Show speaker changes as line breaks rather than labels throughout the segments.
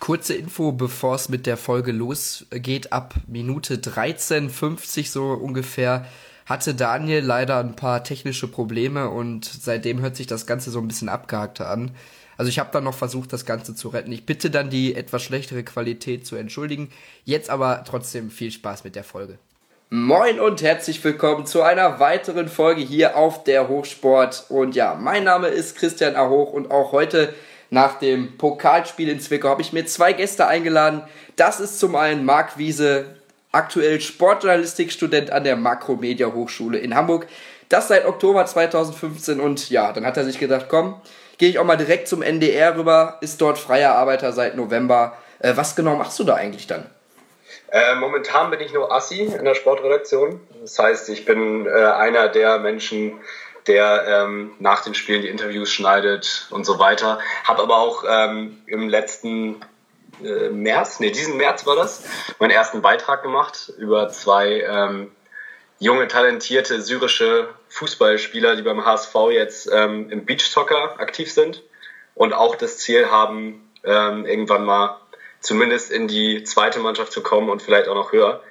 Kurze Info, bevor es mit der Folge losgeht. Ab Minute 13.50 so ungefähr hatte Daniel leider ein paar technische Probleme und seitdem hört sich das Ganze so ein bisschen abgehackter an. Also ich habe dann noch versucht, das Ganze zu retten. Ich bitte dann die etwas schlechtere Qualität zu entschuldigen. Jetzt aber trotzdem viel Spaß mit der Folge. Moin und herzlich willkommen zu einer weiteren Folge hier auf der Hochsport. Und ja, mein Name ist Christian Ahoch und auch heute nach dem Pokalspiel in Zwickau habe ich mir zwei Gäste eingeladen. Das ist zum einen Marc Wiese, aktuell Sportjournalistikstudent an der Makromedia Hochschule in Hamburg. Das seit Oktober 2015 und ja, dann hat er sich gedacht, komm, gehe ich auch mal direkt zum NDR rüber, ist dort freier Arbeiter seit November. Äh, was genau machst du da eigentlich dann?
Äh, momentan bin ich nur Assi in der Sportredaktion. Das heißt, ich bin äh, einer der Menschen, der ähm, nach den Spielen die Interviews schneidet und so weiter. Habe aber auch ähm, im letzten äh, März, nee, diesen März war das, meinen ersten Beitrag gemacht über zwei ähm, junge, talentierte syrische Fußballspieler, die beim HSV jetzt ähm, im Beachsoccer aktiv sind und auch das Ziel haben, ähm, irgendwann mal zumindest in die zweite Mannschaft zu kommen und vielleicht auch noch höher.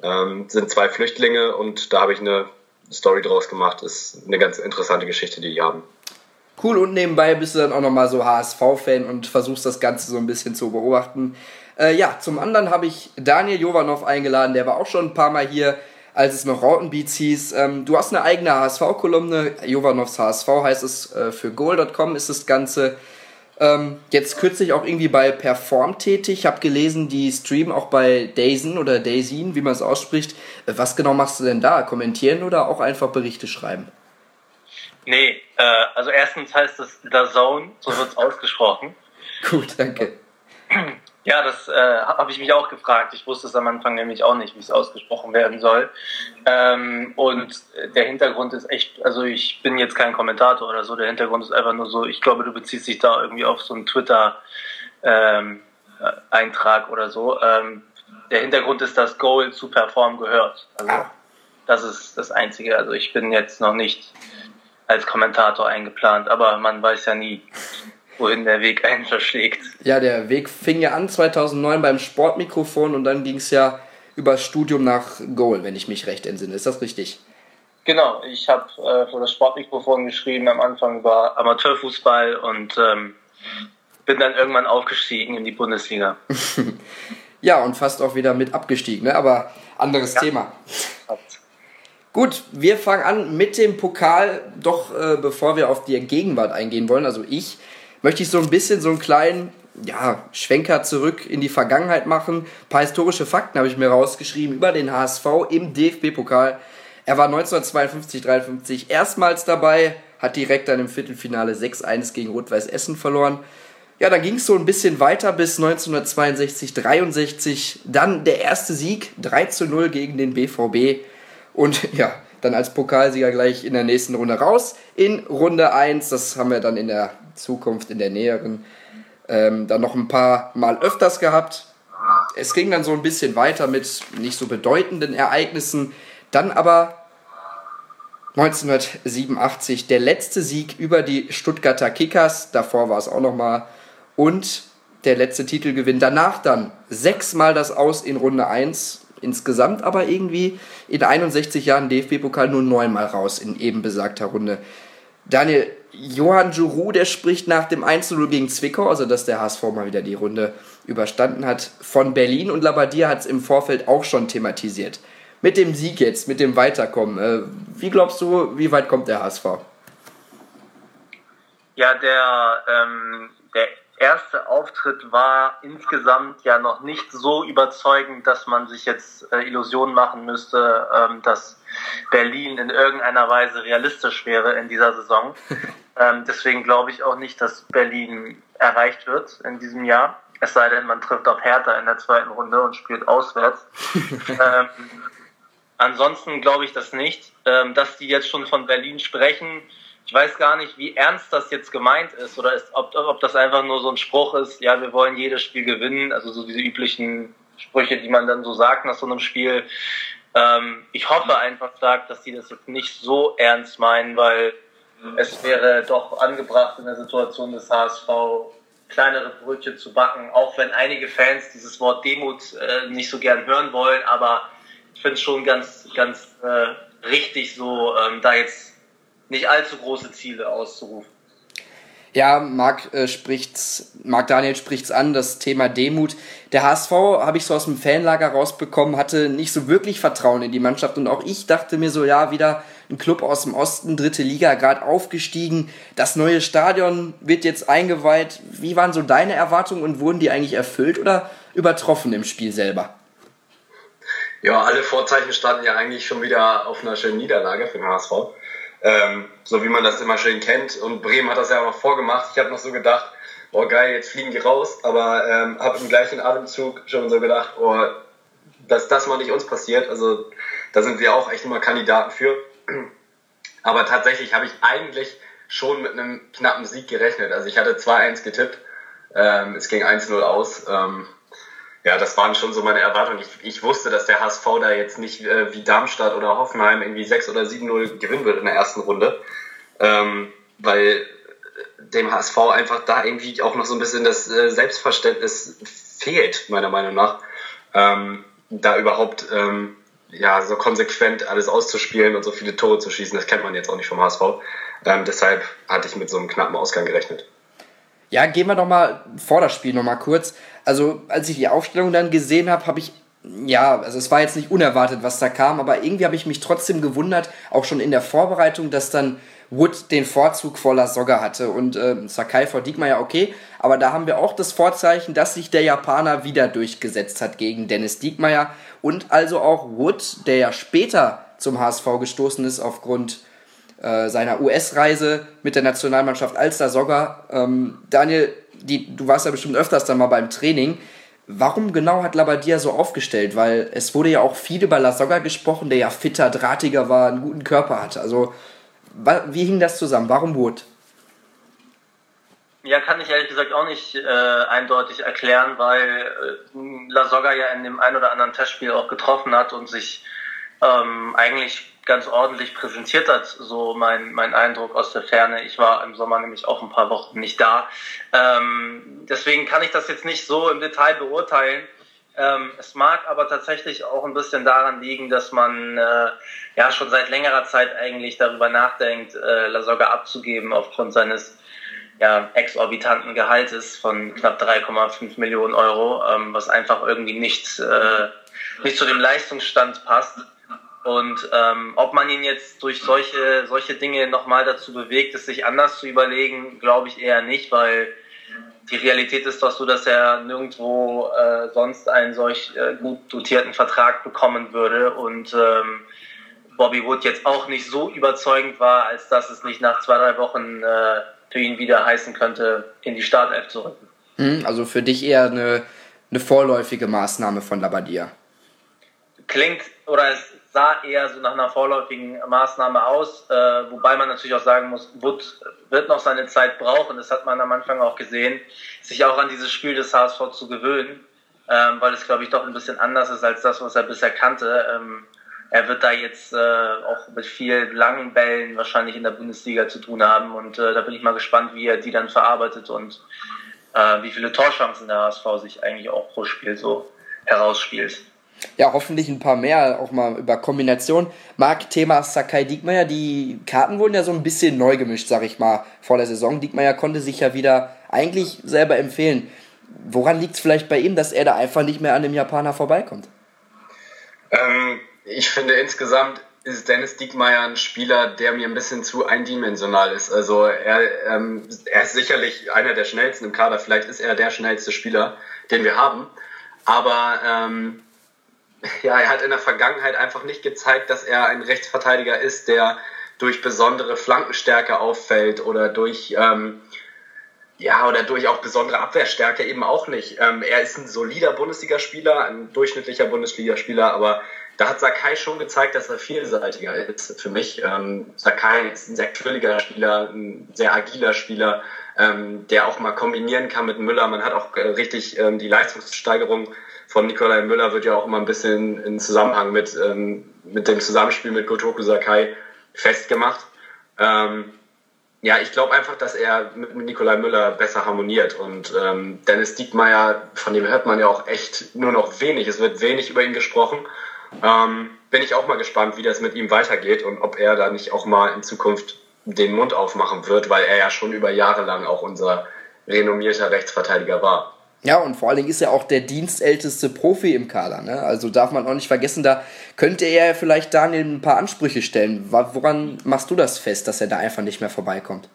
Ähm, sind zwei Flüchtlinge und da habe ich eine Story draus gemacht. Ist eine ganz interessante Geschichte, die die haben.
Cool, und nebenbei bist du dann auch nochmal so HSV-Fan und versuchst das Ganze so ein bisschen zu beobachten. Äh, ja, zum anderen habe ich Daniel Jovanov eingeladen, der war auch schon ein paar Mal hier, als es noch Rautenbeats hieß. Ähm, du hast eine eigene HSV-Kolumne, Jovanovs HSV heißt es, äh, für goal.com ist das Ganze. Ähm, jetzt kürzlich auch irgendwie bei Perform tätig. Ich habe gelesen, die streamen auch bei Dazen oder Dazin, wie man es ausspricht. Äh, was genau machst du denn da? Kommentieren oder auch einfach Berichte schreiben?
Nee, äh, also erstens heißt es The Zone, so wird es ausgesprochen.
Gut, danke.
Ja, das äh, habe ich mich auch gefragt. Ich wusste es am Anfang nämlich auch nicht, wie es ausgesprochen werden soll. Ähm, und der Hintergrund ist echt, also ich bin jetzt kein Kommentator oder so, der Hintergrund ist einfach nur so, ich glaube, du beziehst dich da irgendwie auf so einen Twitter-Eintrag ähm, oder so. Ähm, der Hintergrund ist, dass Goal zu Perform gehört. Also ah. das ist das Einzige. Also ich bin jetzt noch nicht als Kommentator eingeplant, aber man weiß ja nie wohin der Weg einen verschlägt.
Ja, der Weg fing ja an 2009 beim Sportmikrofon und dann ging es ja über Studium nach Goal, wenn ich mich recht entsinne. Ist das richtig?
Genau, ich habe äh, für das Sportmikrofon geschrieben am Anfang über Amateurfußball und ähm, bin dann irgendwann aufgestiegen in die Bundesliga.
ja, und fast auch wieder mit abgestiegen, ne? aber anderes ja. Thema. Gut, wir fangen an mit dem Pokal. Doch äh, bevor wir auf die Gegenwart eingehen wollen, also ich, möchte ich so ein bisschen so einen kleinen ja, Schwenker zurück in die Vergangenheit machen. Ein paar historische Fakten habe ich mir rausgeschrieben über den HSV im DFB-Pokal. Er war 1952, 53 erstmals dabei, hat direkt dann im Viertelfinale 6-1 gegen Rot-Weiß Essen verloren. Ja, dann ging es so ein bisschen weiter bis 1962, 63. Dann der erste Sieg, 3 0 gegen den BVB. Und ja, dann als Pokalsieger gleich in der nächsten Runde raus. In Runde 1, das haben wir dann in der Zukunft, in der näheren, ähm, dann noch ein paar Mal öfters gehabt. Es ging dann so ein bisschen weiter mit nicht so bedeutenden Ereignissen. Dann aber 1987 der letzte Sieg über die Stuttgarter Kickers. Davor war es auch nochmal. Und der letzte Titelgewinn. Danach dann sechsmal das Aus in Runde 1 insgesamt aber irgendwie in 61 Jahren DFB-Pokal nur neunmal raus in eben besagter Runde. Daniel, Johann Giroud, der spricht nach dem 1-0 gegen Zwickau, also dass der HSV mal wieder die Runde überstanden hat, von Berlin und Labadier hat es im Vorfeld auch schon thematisiert. Mit dem Sieg jetzt, mit dem Weiterkommen, äh, wie glaubst du, wie weit kommt der HSV?
Ja, der, ähm, der erste Auftritt war insgesamt ja noch nicht so überzeugend, dass man sich jetzt äh, Illusionen machen müsste, ähm, dass Berlin in irgendeiner Weise realistisch wäre in dieser Saison. ähm, deswegen glaube ich auch nicht, dass Berlin erreicht wird in diesem Jahr. Es sei denn, man trifft auf Hertha in der zweiten Runde und spielt auswärts. ähm, ansonsten glaube ich das nicht. Ähm, dass die jetzt schon von Berlin sprechen, ich weiß gar nicht, wie ernst das jetzt gemeint ist oder ist, ob, ob das einfach nur so ein Spruch ist, ja, wir wollen jedes Spiel gewinnen, also so diese üblichen Sprüche, die man dann so sagt nach so einem Spiel. Ähm, ich hoffe einfach stark, dass die das jetzt nicht so ernst meinen, weil es wäre doch angebracht in der Situation des HSV kleinere Brötchen zu backen, auch wenn einige Fans dieses Wort Demut äh, nicht so gern hören wollen, aber ich finde es schon ganz, ganz äh, richtig, so ähm, da jetzt nicht allzu große Ziele auszurufen.
Ja, Marc, äh, spricht's, Marc Daniel spricht's an, das Thema Demut. Der HSV, habe ich so aus dem Fanlager rausbekommen, hatte nicht so wirklich Vertrauen in die Mannschaft und auch ich dachte mir so, ja, wieder ein Club aus dem Osten, dritte Liga, gerade aufgestiegen, das neue Stadion wird jetzt eingeweiht. Wie waren so deine Erwartungen und wurden die eigentlich erfüllt oder übertroffen im Spiel selber?
Ja, alle Vorzeichen standen ja eigentlich schon wieder auf einer schönen Niederlage für den HSV. Ähm, so wie man das immer schön kennt. Und Bremen hat das ja auch noch vorgemacht. Ich habe noch so gedacht, oh geil, jetzt fliegen die raus. Aber ähm, habe im gleichen Atemzug schon so gedacht, oh, dass das mal nicht uns passiert. Also da sind wir auch echt immer Kandidaten für. Aber tatsächlich habe ich eigentlich schon mit einem knappen Sieg gerechnet. Also ich hatte 2-1 getippt. Ähm, es ging 1-0 aus. Ähm, ja, das waren schon so meine Erwartungen. Ich, ich wusste, dass der HSV da jetzt nicht äh, wie Darmstadt oder Hoffenheim irgendwie 6 oder 7-0 gewinnen wird in der ersten Runde. Ähm, weil dem HSV einfach da irgendwie auch noch so ein bisschen das äh, Selbstverständnis fehlt, meiner Meinung nach. Ähm, da überhaupt ähm, ja, so konsequent alles auszuspielen und so viele Tore zu schießen, das kennt man jetzt auch nicht vom HSV. Ähm, deshalb hatte ich mit so einem knappen Ausgang gerechnet.
Ja, gehen wir doch mal vor das Spiel noch mal kurz. Also, als ich die Aufstellung dann gesehen habe, habe ich ja, also es war jetzt nicht unerwartet, was da kam, aber irgendwie habe ich mich trotzdem gewundert, auch schon in der Vorbereitung, dass dann Wood den Vorzug vor Lasogga hatte. Und äh, Sakai vor Diekmeyer okay, aber da haben wir auch das Vorzeichen, dass sich der Japaner wieder durchgesetzt hat gegen Dennis Diekmeyer. Und also auch Wood, der ja später zum HSV gestoßen ist aufgrund äh, seiner US-Reise mit der Nationalmannschaft als Lasogga. Ähm, Daniel, die, du warst ja bestimmt öfters dann mal beim Training. Warum genau hat Labadia so aufgestellt? Weil es wurde ja auch viel über Lasogga gesprochen, der ja fitter, drahtiger war, einen guten Körper hatte. Also, wie hing das zusammen? Warum Wood?
Ja, kann ich ehrlich gesagt auch nicht äh, eindeutig erklären, weil äh, Lasogga ja in dem ein oder anderen Testspiel auch getroffen hat und sich ähm, eigentlich ganz ordentlich präsentiert hat, so mein, mein Eindruck aus der Ferne. Ich war im Sommer nämlich auch ein paar Wochen nicht da. Ähm, deswegen kann ich das jetzt nicht so im Detail beurteilen. Ähm, es mag aber tatsächlich auch ein bisschen daran liegen, dass man äh, ja schon seit längerer Zeit eigentlich darüber nachdenkt, äh, Lasogga abzugeben aufgrund seines ja, exorbitanten Gehaltes von knapp 3,5 Millionen Euro, ähm, was einfach irgendwie nicht, äh, nicht zu dem Leistungsstand passt. Und ähm, ob man ihn jetzt durch solche, solche Dinge nochmal dazu bewegt, es sich anders zu überlegen, glaube ich eher nicht, weil die Realität ist doch so, dass er nirgendwo äh, sonst einen solch äh, gut dotierten Vertrag bekommen würde und ähm, Bobby Wood jetzt auch nicht so überzeugend war, als dass es nicht nach zwei, drei Wochen äh, für ihn wieder heißen könnte, in die Startelf zu rücken.
Hm, also für dich eher eine, eine vorläufige Maßnahme von Labadia.
Klingt, oder es sah eher so nach einer vorläufigen Maßnahme aus, äh, wobei man natürlich auch sagen muss, Wood wird noch seine Zeit brauchen, das hat man am Anfang auch gesehen, sich auch an dieses Spiel des HSV zu gewöhnen, ähm, weil es, glaube ich, doch ein bisschen anders ist als das, was er bisher kannte. Ähm, er wird da jetzt äh, auch mit vielen langen Bällen wahrscheinlich in der Bundesliga zu tun haben und äh, da bin ich mal gespannt, wie er die dann verarbeitet und äh, wie viele Torchancen der HSV sich eigentlich auch pro Spiel so herausspielt.
Ja, hoffentlich ein paar mehr, auch mal über Kombination. Marc, Thema Sakai Diekmeyer, die Karten wurden ja so ein bisschen neu gemischt, sag ich mal, vor der Saison. Diekmeyer konnte sich ja wieder eigentlich selber empfehlen. Woran liegt es vielleicht bei ihm, dass er da einfach nicht mehr an dem Japaner vorbeikommt?
Ähm, ich finde insgesamt ist Dennis Diekmeyer ein Spieler, der mir ein bisschen zu eindimensional ist. Also er, ähm, er ist sicherlich einer der schnellsten im Kader. Vielleicht ist er der schnellste Spieler, den wir haben. Aber ähm, ja, er hat in der Vergangenheit einfach nicht gezeigt, dass er ein Rechtsverteidiger ist, der durch besondere Flankenstärke auffällt oder durch ähm, ja oder durch auch besondere Abwehrstärke eben auch nicht. Ähm, er ist ein solider Bundesligaspieler, ein durchschnittlicher Bundesligaspieler, aber da hat Sakai schon gezeigt, dass er vielseitiger ist für mich. Ähm, Sakai ist ein sehr quirliger Spieler, ein sehr agiler Spieler, ähm, der auch mal kombinieren kann mit Müller. Man hat auch äh, richtig ähm, die Leistungssteigerung von Nikolai Müller wird ja auch immer ein bisschen in Zusammenhang mit, ähm, mit dem Zusammenspiel mit Gotoku Sakai festgemacht. Ähm, ja, ich glaube einfach, dass er mit, Nikolai Müller besser harmoniert. Und ähm, Dennis Diekmeyer, von dem hört man ja auch echt nur noch wenig. Es wird wenig über ihn gesprochen. Ähm, bin ich auch mal gespannt, wie das mit ihm weitergeht und ob er da nicht auch mal in Zukunft den Mund aufmachen wird, weil er ja schon über Jahre lang auch unser renommierter Rechtsverteidiger war.
Ja, und vor allen Dingen ist er auch der dienstälteste Profi im Kader. Ne? Also darf man auch nicht vergessen, da könnte er vielleicht Daniel ein paar Ansprüche stellen. Woran machst du das fest, dass er da einfach nicht mehr vorbeikommt?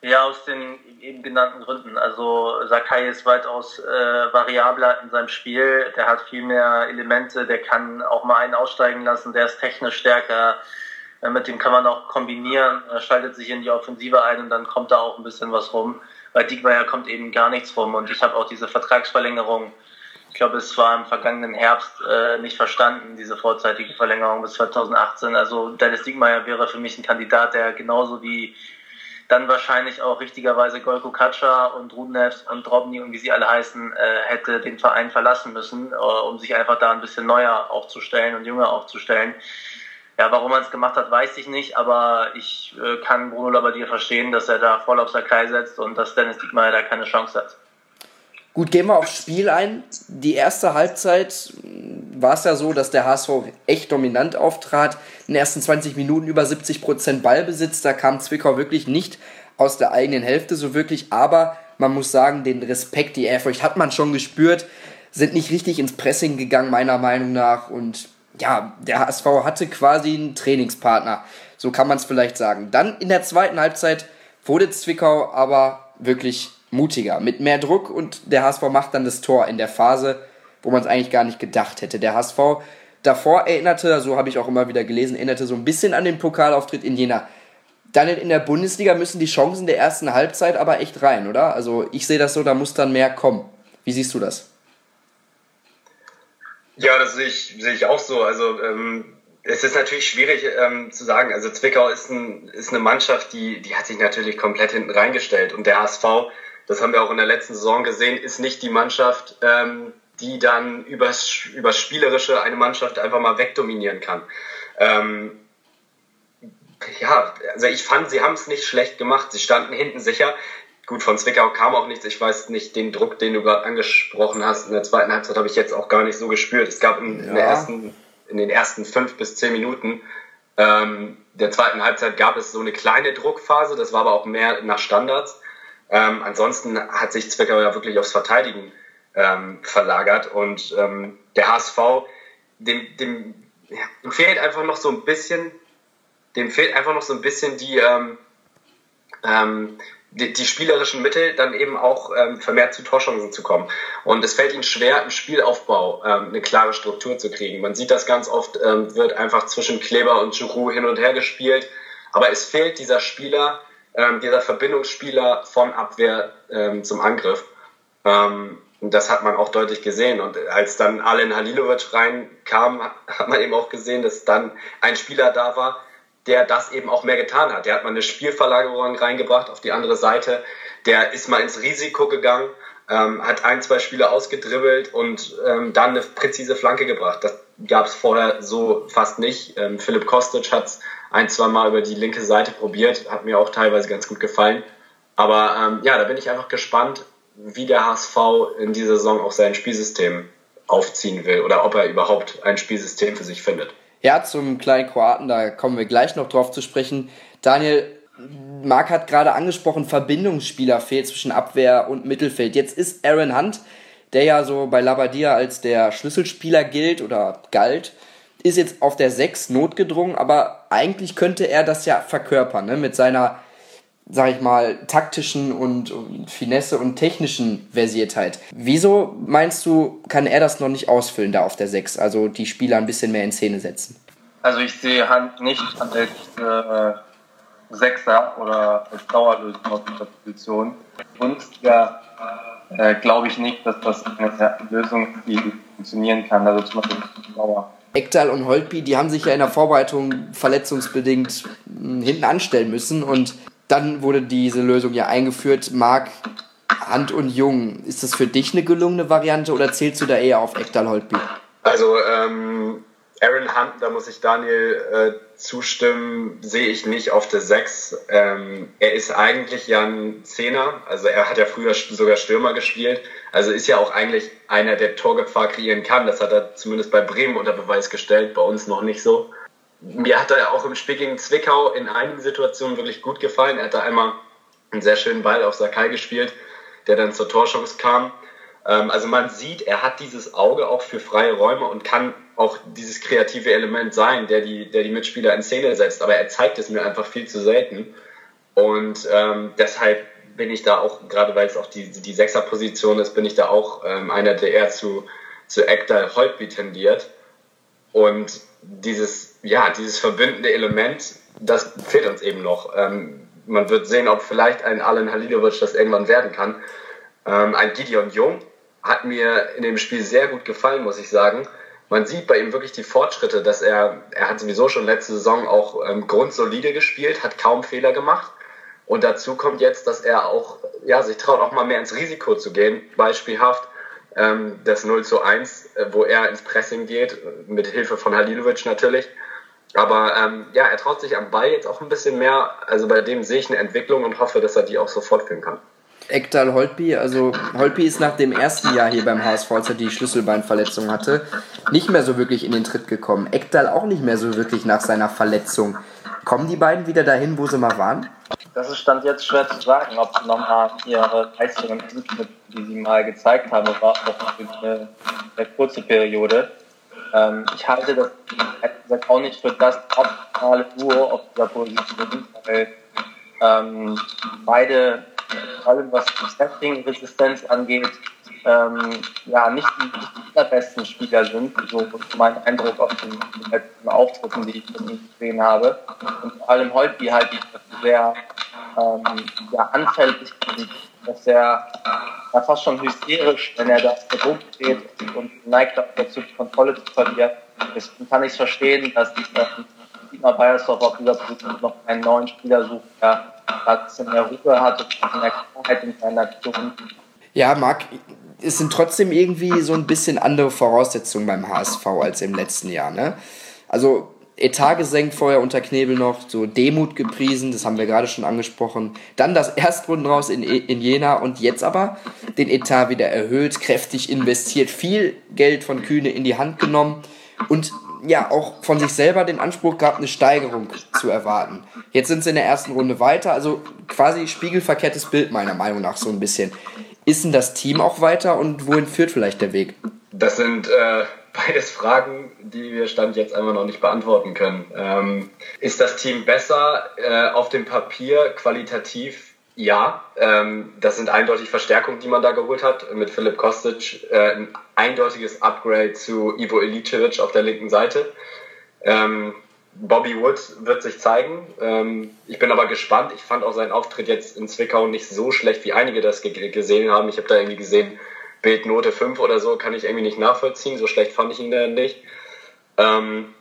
Ja, aus den eben genannten Gründen. Also Sakai ist weitaus äh, variabler in seinem Spiel. Der hat viel mehr Elemente. Der kann auch mal einen aussteigen lassen. Der ist technisch stärker. Äh, mit dem kann man auch kombinieren. Er schaltet sich in die Offensive ein und dann kommt da auch ein bisschen was rum bei Diekmeyer kommt eben gar nichts rum und ich habe auch diese Vertragsverlängerung, ich glaube, es war im vergangenen Herbst äh, nicht verstanden, diese vorzeitige Verlängerung bis 2018. Also Dennis Diekmeyer wäre für mich ein Kandidat, der genauso wie dann wahrscheinlich auch richtigerweise Golko Katscha und Rudenev und Drobny und wie sie alle heißen, äh, hätte den Verein verlassen müssen, äh, um sich einfach da ein bisschen neuer aufzustellen und jünger aufzustellen. Ja, warum man es gemacht hat, weiß ich nicht, aber ich äh, kann Bruno Labbadia verstehen, dass er da voll auf Sakai setzt und dass Dennis Diekmeyer da keine Chance hat.
Gut, gehen wir aufs Spiel ein. Die erste Halbzeit war es ja so, dass der HSV echt dominant auftrat. In den ersten 20 Minuten über 70% Ballbesitz. Da kam Zwickau wirklich nicht aus der eigenen Hälfte so wirklich. Aber man muss sagen, den Respekt, die Ehrfurcht hat man schon gespürt. Sind nicht richtig ins Pressing gegangen, meiner Meinung nach. Und ja, der HSV hatte quasi einen Trainingspartner. So kann man es vielleicht sagen. Dann in der zweiten Halbzeit wurde Zwickau aber wirklich mutiger, mit mehr Druck und der HSV macht dann das Tor in der Phase, wo man es eigentlich gar nicht gedacht hätte. Der HSV davor erinnerte, so habe ich auch immer wieder gelesen, erinnerte so ein bisschen an den Pokalauftritt in Jena. Dann in der Bundesliga müssen die Chancen der ersten Halbzeit aber echt rein, oder? Also ich sehe das so, da muss dann mehr kommen. Wie siehst du das?
Ja, das sehe ich, sehe ich auch so. Also ähm, es ist natürlich schwierig ähm, zu sagen. Also Zwickau ist, ein, ist eine Mannschaft, die, die hat sich natürlich komplett hinten reingestellt. Und der HSV, das haben wir auch in der letzten Saison gesehen, ist nicht die Mannschaft, ähm, die dann übers, übers Spielerische eine Mannschaft einfach mal wegdominieren kann. Ähm, ja, also ich fand, sie haben es nicht schlecht gemacht. Sie standen hinten sicher. Gut, von Zwickau kam auch nichts. Ich weiß nicht, den Druck, den du gerade angesprochen hast, in der zweiten Halbzeit habe ich jetzt auch gar nicht so gespürt. Es gab in, ja. ersten, in den ersten fünf bis zehn Minuten ähm, der zweiten Halbzeit gab es so eine kleine Druckphase, das war aber auch mehr nach Standards. Ähm, ansonsten hat sich Zwickau ja wirklich aufs Verteidigen ähm, verlagert und ähm, der HSV, dem, dem, ja, dem fehlt einfach noch so ein bisschen, dem fehlt einfach noch so ein bisschen die, ähm, ähm, die, die spielerischen Mittel, dann eben auch ähm, vermehrt zu Torchancen zu kommen. Und es fällt ihnen schwer, im Spielaufbau ähm, eine klare Struktur zu kriegen. Man sieht das ganz oft, ähm, wird einfach zwischen Kleber und Giroud hin und her gespielt. Aber es fehlt dieser Spieler, ähm, dieser Verbindungsspieler von Abwehr ähm, zum Angriff. Ähm, und das hat man auch deutlich gesehen. Und als dann Alen Halilovic reinkam, hat man eben auch gesehen, dass dann ein Spieler da war, der das eben auch mehr getan hat. Der hat mal eine Spielverlagerung reingebracht auf die andere Seite. Der ist mal ins Risiko gegangen, ähm, hat ein, zwei Spiele ausgedribbelt und ähm, dann eine präzise Flanke gebracht. Das gab es vorher so fast nicht. Ähm, Philipp Kostic hat es ein, zwei Mal über die linke Seite probiert, hat mir auch teilweise ganz gut gefallen. Aber ähm, ja, da bin ich einfach gespannt, wie der HSV in dieser Saison auch sein Spielsystem aufziehen will oder ob er überhaupt ein Spielsystem für sich findet.
Ja, zum kleinen Kroaten, da kommen wir gleich noch drauf zu sprechen. Daniel, Marc hat gerade angesprochen, Verbindungsspieler fehlt zwischen Abwehr und Mittelfeld. Jetzt ist Aaron Hunt, der ja so bei Labadia als der Schlüsselspieler gilt oder galt, ist jetzt auf der 6 notgedrungen, aber eigentlich könnte er das ja verkörpern, ne? mit seiner sag ich mal, taktischen und, und Finesse und technischen Versiertheit. Wieso meinst du, kann er das noch nicht ausfüllen da auf der 6? Also die Spieler ein bisschen mehr in Szene setzen?
Also ich sehe Hand nicht als äh, Sechser oder als Dauerlösung auf dieser Position. Und ja, äh, glaube ich nicht, dass das eine Lösung die funktionieren kann. Also zum Beispiel Dauer.
Ekdal und Holtby, die haben sich ja in der Vorbereitung verletzungsbedingt hm, hinten anstellen müssen und dann wurde diese Lösung ja eingeführt. Marc, Hand und Jung, ist das für dich eine gelungene Variante oder zählst du da eher auf Ekdal Holtby?
Also, ähm, Aaron Hunt, da muss ich Daniel äh, zustimmen, sehe ich nicht auf der 6. Ähm, er ist eigentlich ja ein Zehner, also er hat ja früher sogar Stürmer gespielt, also ist ja auch eigentlich einer, der Torgefahr kreieren kann. Das hat er zumindest bei Bremen unter Beweis gestellt, bei uns noch nicht so. Mir hat er auch im Spiel gegen Zwickau in einigen Situationen wirklich gut gefallen. Er hat da einmal einen sehr schönen Ball auf Sakai gespielt, der dann zur Torchance kam. Ähm, also man sieht, er hat dieses Auge auch für freie Räume und kann auch dieses kreative Element sein, der die, der die Mitspieler in Szene setzt. Aber er zeigt es mir einfach viel zu selten. Und ähm, deshalb bin ich da auch, gerade weil es auch die, die Sechserposition ist, bin ich da auch ähm, einer, der eher zu, zu Ekdal Holtby tendiert. Und dieses, ja, dieses verbindende Element, das fehlt uns eben noch. Ähm, man wird sehen, ob vielleicht ein Alan Halilovic das irgendwann werden kann. Ähm, ein Gideon Jung hat mir in dem Spiel sehr gut gefallen, muss ich sagen. Man sieht bei ihm wirklich die Fortschritte, dass er, er hat sowieso schon letzte Saison auch ähm, grundsolide gespielt, hat kaum Fehler gemacht. Und dazu kommt jetzt, dass er auch, ja, sich traut, auch mal mehr ins Risiko zu gehen. Beispielhaft ähm, das 0 zu 1, äh, wo er ins Pressing geht, mit Hilfe von Halilovic natürlich. Aber ähm, ja, er traut sich am Ball jetzt auch ein bisschen mehr. Also bei dem sehe ich eine Entwicklung und hoffe, dass er die auch so fortführen kann.
Ekdal Holtby, also Holtby ist nach dem ersten Jahr hier beim HSV, als er die Schlüsselbeinverletzung hatte, nicht mehr so wirklich in den Tritt gekommen. Ekdal auch nicht mehr so wirklich nach seiner Verletzung. Kommen die beiden wieder dahin, wo sie mal waren?
Das ist Stand jetzt schwer zu sagen, ob sie nochmal ihre Leistungen, die sie mal gezeigt haben, war auch eine, eine kurze Periode. Ähm, ich halte das gesagt, auch nicht für das optimale Duo auf dieser Position, weil ähm, beide vor allem was die Setting-Resistenz angeht, ähm, ja, nicht die, die allerbesten Spieler sind, so mein Eindruck auf den, letzten Auftritten, die ich von ihm gesehen habe. Und vor allem Holtby halte ich sehr ähm, ja, anfällig dass er ja, fast schon hysterisch, wenn er das Druck steht und neigt auch dazu, die Kontrolle zu verlieren. Deswegen kann ich es verstehen, dass äh, Dietmar Beiersdorf auf dieser Position noch einen neuen Spieler sucht, der ein bisschen mehr Ruhe hat und mehr Klarheit in seinen Aktionen.
Ja, Marc, es sind trotzdem irgendwie so ein bisschen andere Voraussetzungen beim HSV als im letzten Jahr. Ne? Also Etat gesenkt vorher unter Knebel noch, so Demut gepriesen, das haben wir gerade schon angesprochen. Dann das Erstrunden raus in, in Jena und jetzt aber den Etat wieder erhöht, kräftig investiert, viel Geld von Kühne in die Hand genommen und ja auch von sich selber den Anspruch gehabt, eine Steigerung zu erwarten. Jetzt sind sie in der ersten Runde weiter, also quasi spiegelverkehrtes Bild meiner Meinung nach so ein bisschen. Ist denn das Team auch weiter und wohin führt vielleicht der Weg?
Das sind äh, beides Fragen, die wir Stand jetzt einfach noch nicht beantworten können. Ähm, ist das Team besser äh, auf dem Papier qualitativ? Ja, ähm, das sind eindeutig Verstärkungen, die man da geholt hat. Mit Philipp Kostic äh, ein eindeutiges Upgrade zu Ivo Ilicevic auf der linken Seite. Ähm, Bobby Wood wird sich zeigen. Ähm, ich bin aber gespannt. Ich fand auch seinen Auftritt jetzt in Zwickau nicht so schlecht, wie einige das gesehen haben. Ich habe da irgendwie gesehen, Bildnote 5 oder so, kann ich irgendwie nicht nachvollziehen. So schlecht fand ich ihn da nicht. Ähm,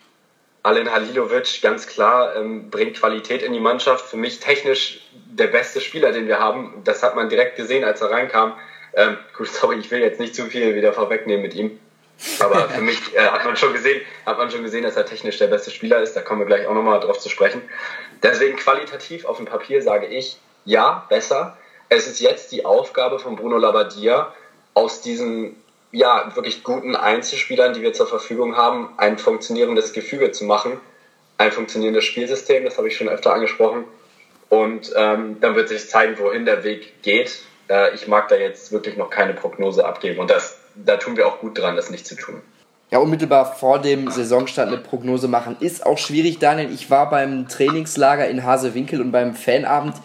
Alen Halilovic, ganz klar, ähm, bringt Qualität in die Mannschaft. Für mich technisch der beste Spieler, den wir haben. Das hat man direkt gesehen, als er reinkam. Ähm, gut, sorry, ich will jetzt nicht zu viel wieder vorwegnehmen mit ihm. Aber für mich äh, hat man schon gesehen, hat man schon gesehen, dass er technisch der beste Spieler ist. Da kommen wir gleich auch nochmal drauf zu sprechen. Deswegen qualitativ auf dem Papier sage ich, ja, besser. Es ist jetzt die Aufgabe von Bruno Labbadia, aus diesen ja, wirklich guten Einzelspielern, die wir zur Verfügung haben, ein funktionierendes Gefüge zu machen, ein funktionierendes Spielsystem, das habe ich schon öfter angesprochen. Und ähm, dann wird sich zeigen, wohin der Weg geht. Äh, ich mag da jetzt wirklich noch keine Prognose abgeben und das, da tun wir auch gut dran, das nicht zu tun.
Ja, unmittelbar vor dem Saisonstart eine Prognose machen ist auch schwierig, Daniel. Ich war beim Trainingslager in Hasewinkel und beim Fanabend.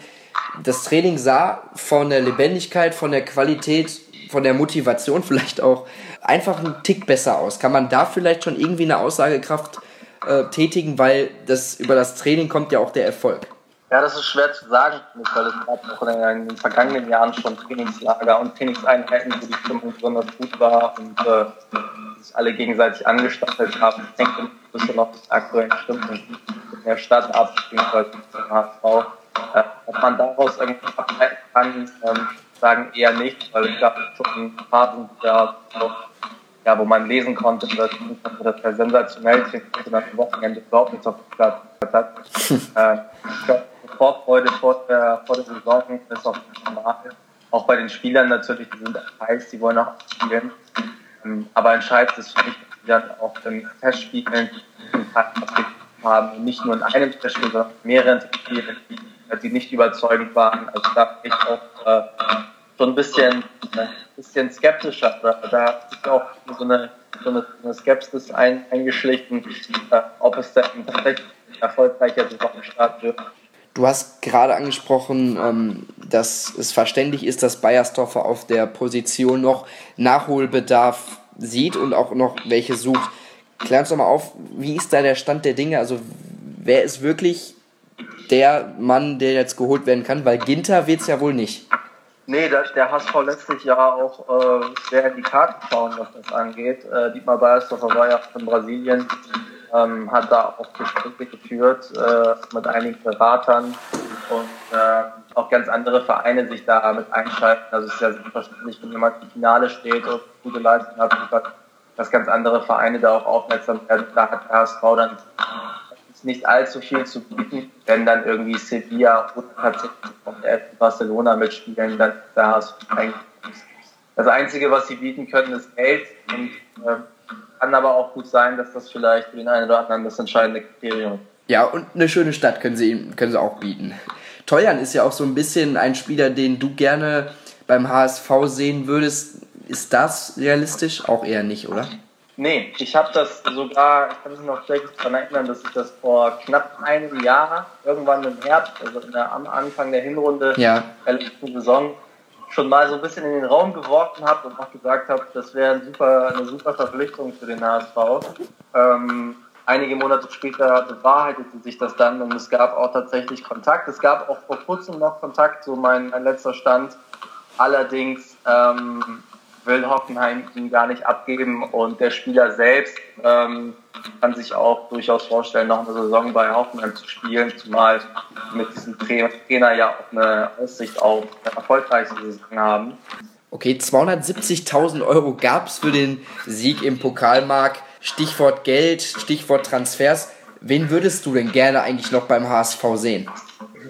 Das Training sah von der Lebendigkeit, von der Qualität von der Motivation vielleicht auch einfach einen Tick besser aus. Kann man da vielleicht schon irgendwie eine Aussagekraft äh, tätigen, weil das über das Training kommt ja auch der Erfolg?
Ja, das ist schwer zu sagen, weil es gab auch in den vergangenen Jahren schon Trainingslager und Trainingseinheiten, wo die Stimmung besonders gut war und äh, sich alle gegenseitig angestachelt haben. Ich denke, das ist ja noch das aktuelle Stimmung in der Stadt ab, beziehungsweise im HSV. Äh, ob man daraus irgendwie ableiten kann, ähm, sagen eher nicht, weil es gab schon Phasen, da ja, wo man lesen konnte, dass, dass er sensationell trainiert und am Wochenende überhaupt nichts auf dem Platz hat. äh, ich glaube, Vorfreude vor der, vor der Saison ist auch normal. Auch bei den Spielern natürlich, die sind heiß, die wollen auch spielen. Ähm, aber entscheidend ist für mich, dass sie dann auch in Testspielen haben, nicht nur in einem Testspiel, sondern mehreren Testspielen, die nicht überzeugend waren. Also da bin ich auch äh, so ein bisschen, äh, bisschen skeptischer. Da, da sich auch so eine, so eine Skepsis ein, eingeschlichen, äh, ob es dann tatsächlich erfolgreicher Saisonstart wird.
Du hast gerade angesprochen, ähm, dass es verständlich ist, dass Bayersdorfer auf der Position noch Nachholbedarf sieht und auch noch welche sucht. Klär uns doch mal auf, wie ist da der Stand der Dinge? Also wer ist wirklich der Mann, der jetzt geholt werden kann? Weil Ginter wird es ja wohl nicht.
Nee, der, der HSV lässt sich ja auch äh, sehr in die Karten schauen, was das angeht. Äh, Dietmar Beiersdorfer war ja in Brasilien, ähm, hat da auch Gespräche geführt äh, mit einigen Beratern und äh, auch ganz andere Vereine sich da mit einschalten. Also es ist ja selbstverständlich, wenn jemand im Finale steht und gute Leistung hat, dass ganz andere Vereine da auch aufmerksam werden. Da hat der HSV dann nicht allzu viel zu bieten, wenn dann irgendwie Sevilla oder tatsächlich auch der Barcelona mitspielen, dann da ist eigentlich das Einzige, was sie bieten können, ist Geld und äh, kann aber auch gut sein, dass das vielleicht für den einen oder anderen das entscheidende Kriterium ist.
Ja, und eine schöne Stadt können sie, können sie auch bieten. Teuern ist ja auch so ein bisschen ein Spieler, den du gerne beim HSV sehen würdest. Ist das realistisch? Auch eher nicht, oder?
Nee, ich habe das sogar, ich kann mich noch gut daran erinnern, dass ich das vor knapp einem Jahr, irgendwann im Herbst, also der, am Anfang der Hinrunde ja. der letzten Saison, schon mal so ein bisschen in den Raum geworfen habe und auch gesagt habe, das wäre ein super, eine super Verpflichtung für den HSV. Ähm, einige Monate später bewahrheitete sich das dann und es gab auch tatsächlich Kontakt. Es gab auch vor kurzem noch Kontakt, so mein, mein letzter Stand. Allerdings ähm, will Hoffenheim ihn gar nicht abgeben und der Spieler selbst ähm, kann sich auch durchaus vorstellen, noch eine Saison bei Hoffenheim zu spielen, zumal mit diesem Trainer ja auch eine Aussicht auf eine erfolgreiche Saison haben.
Okay, 270.000 Euro gab es für den Sieg im Pokalmarkt. Stichwort Geld, Stichwort Transfers. Wen würdest du denn gerne eigentlich noch beim HSV sehen?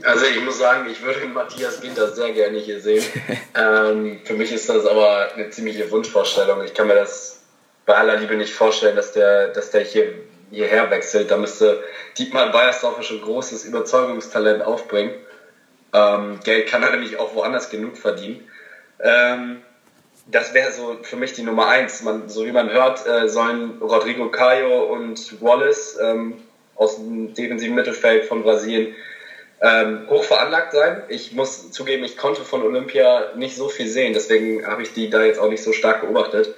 Also ich muss sagen, ich würde Matthias Ginter sehr gerne hier sehen. ähm, für mich ist das aber eine ziemliche Wunschvorstellung. Ich kann mir das bei aller Liebe nicht vorstellen, dass der, dass der hier, hierher wechselt. Da müsste Dietmar Beiersdorfer schon großes Überzeugungstalent aufbringen. Ähm, Geld kann er nämlich auch woanders genug verdienen. Ähm, das wäre so für mich die Nummer eins. Man, so wie man hört, äh, sollen Rodrigo Caio und Wallace ähm, aus dem defensiven Mittelfeld von Brasilien ähm, hoch veranlagt sein. Ich muss zugeben, ich konnte von Olympia nicht so viel sehen, deswegen habe ich die da jetzt auch nicht so stark beobachtet.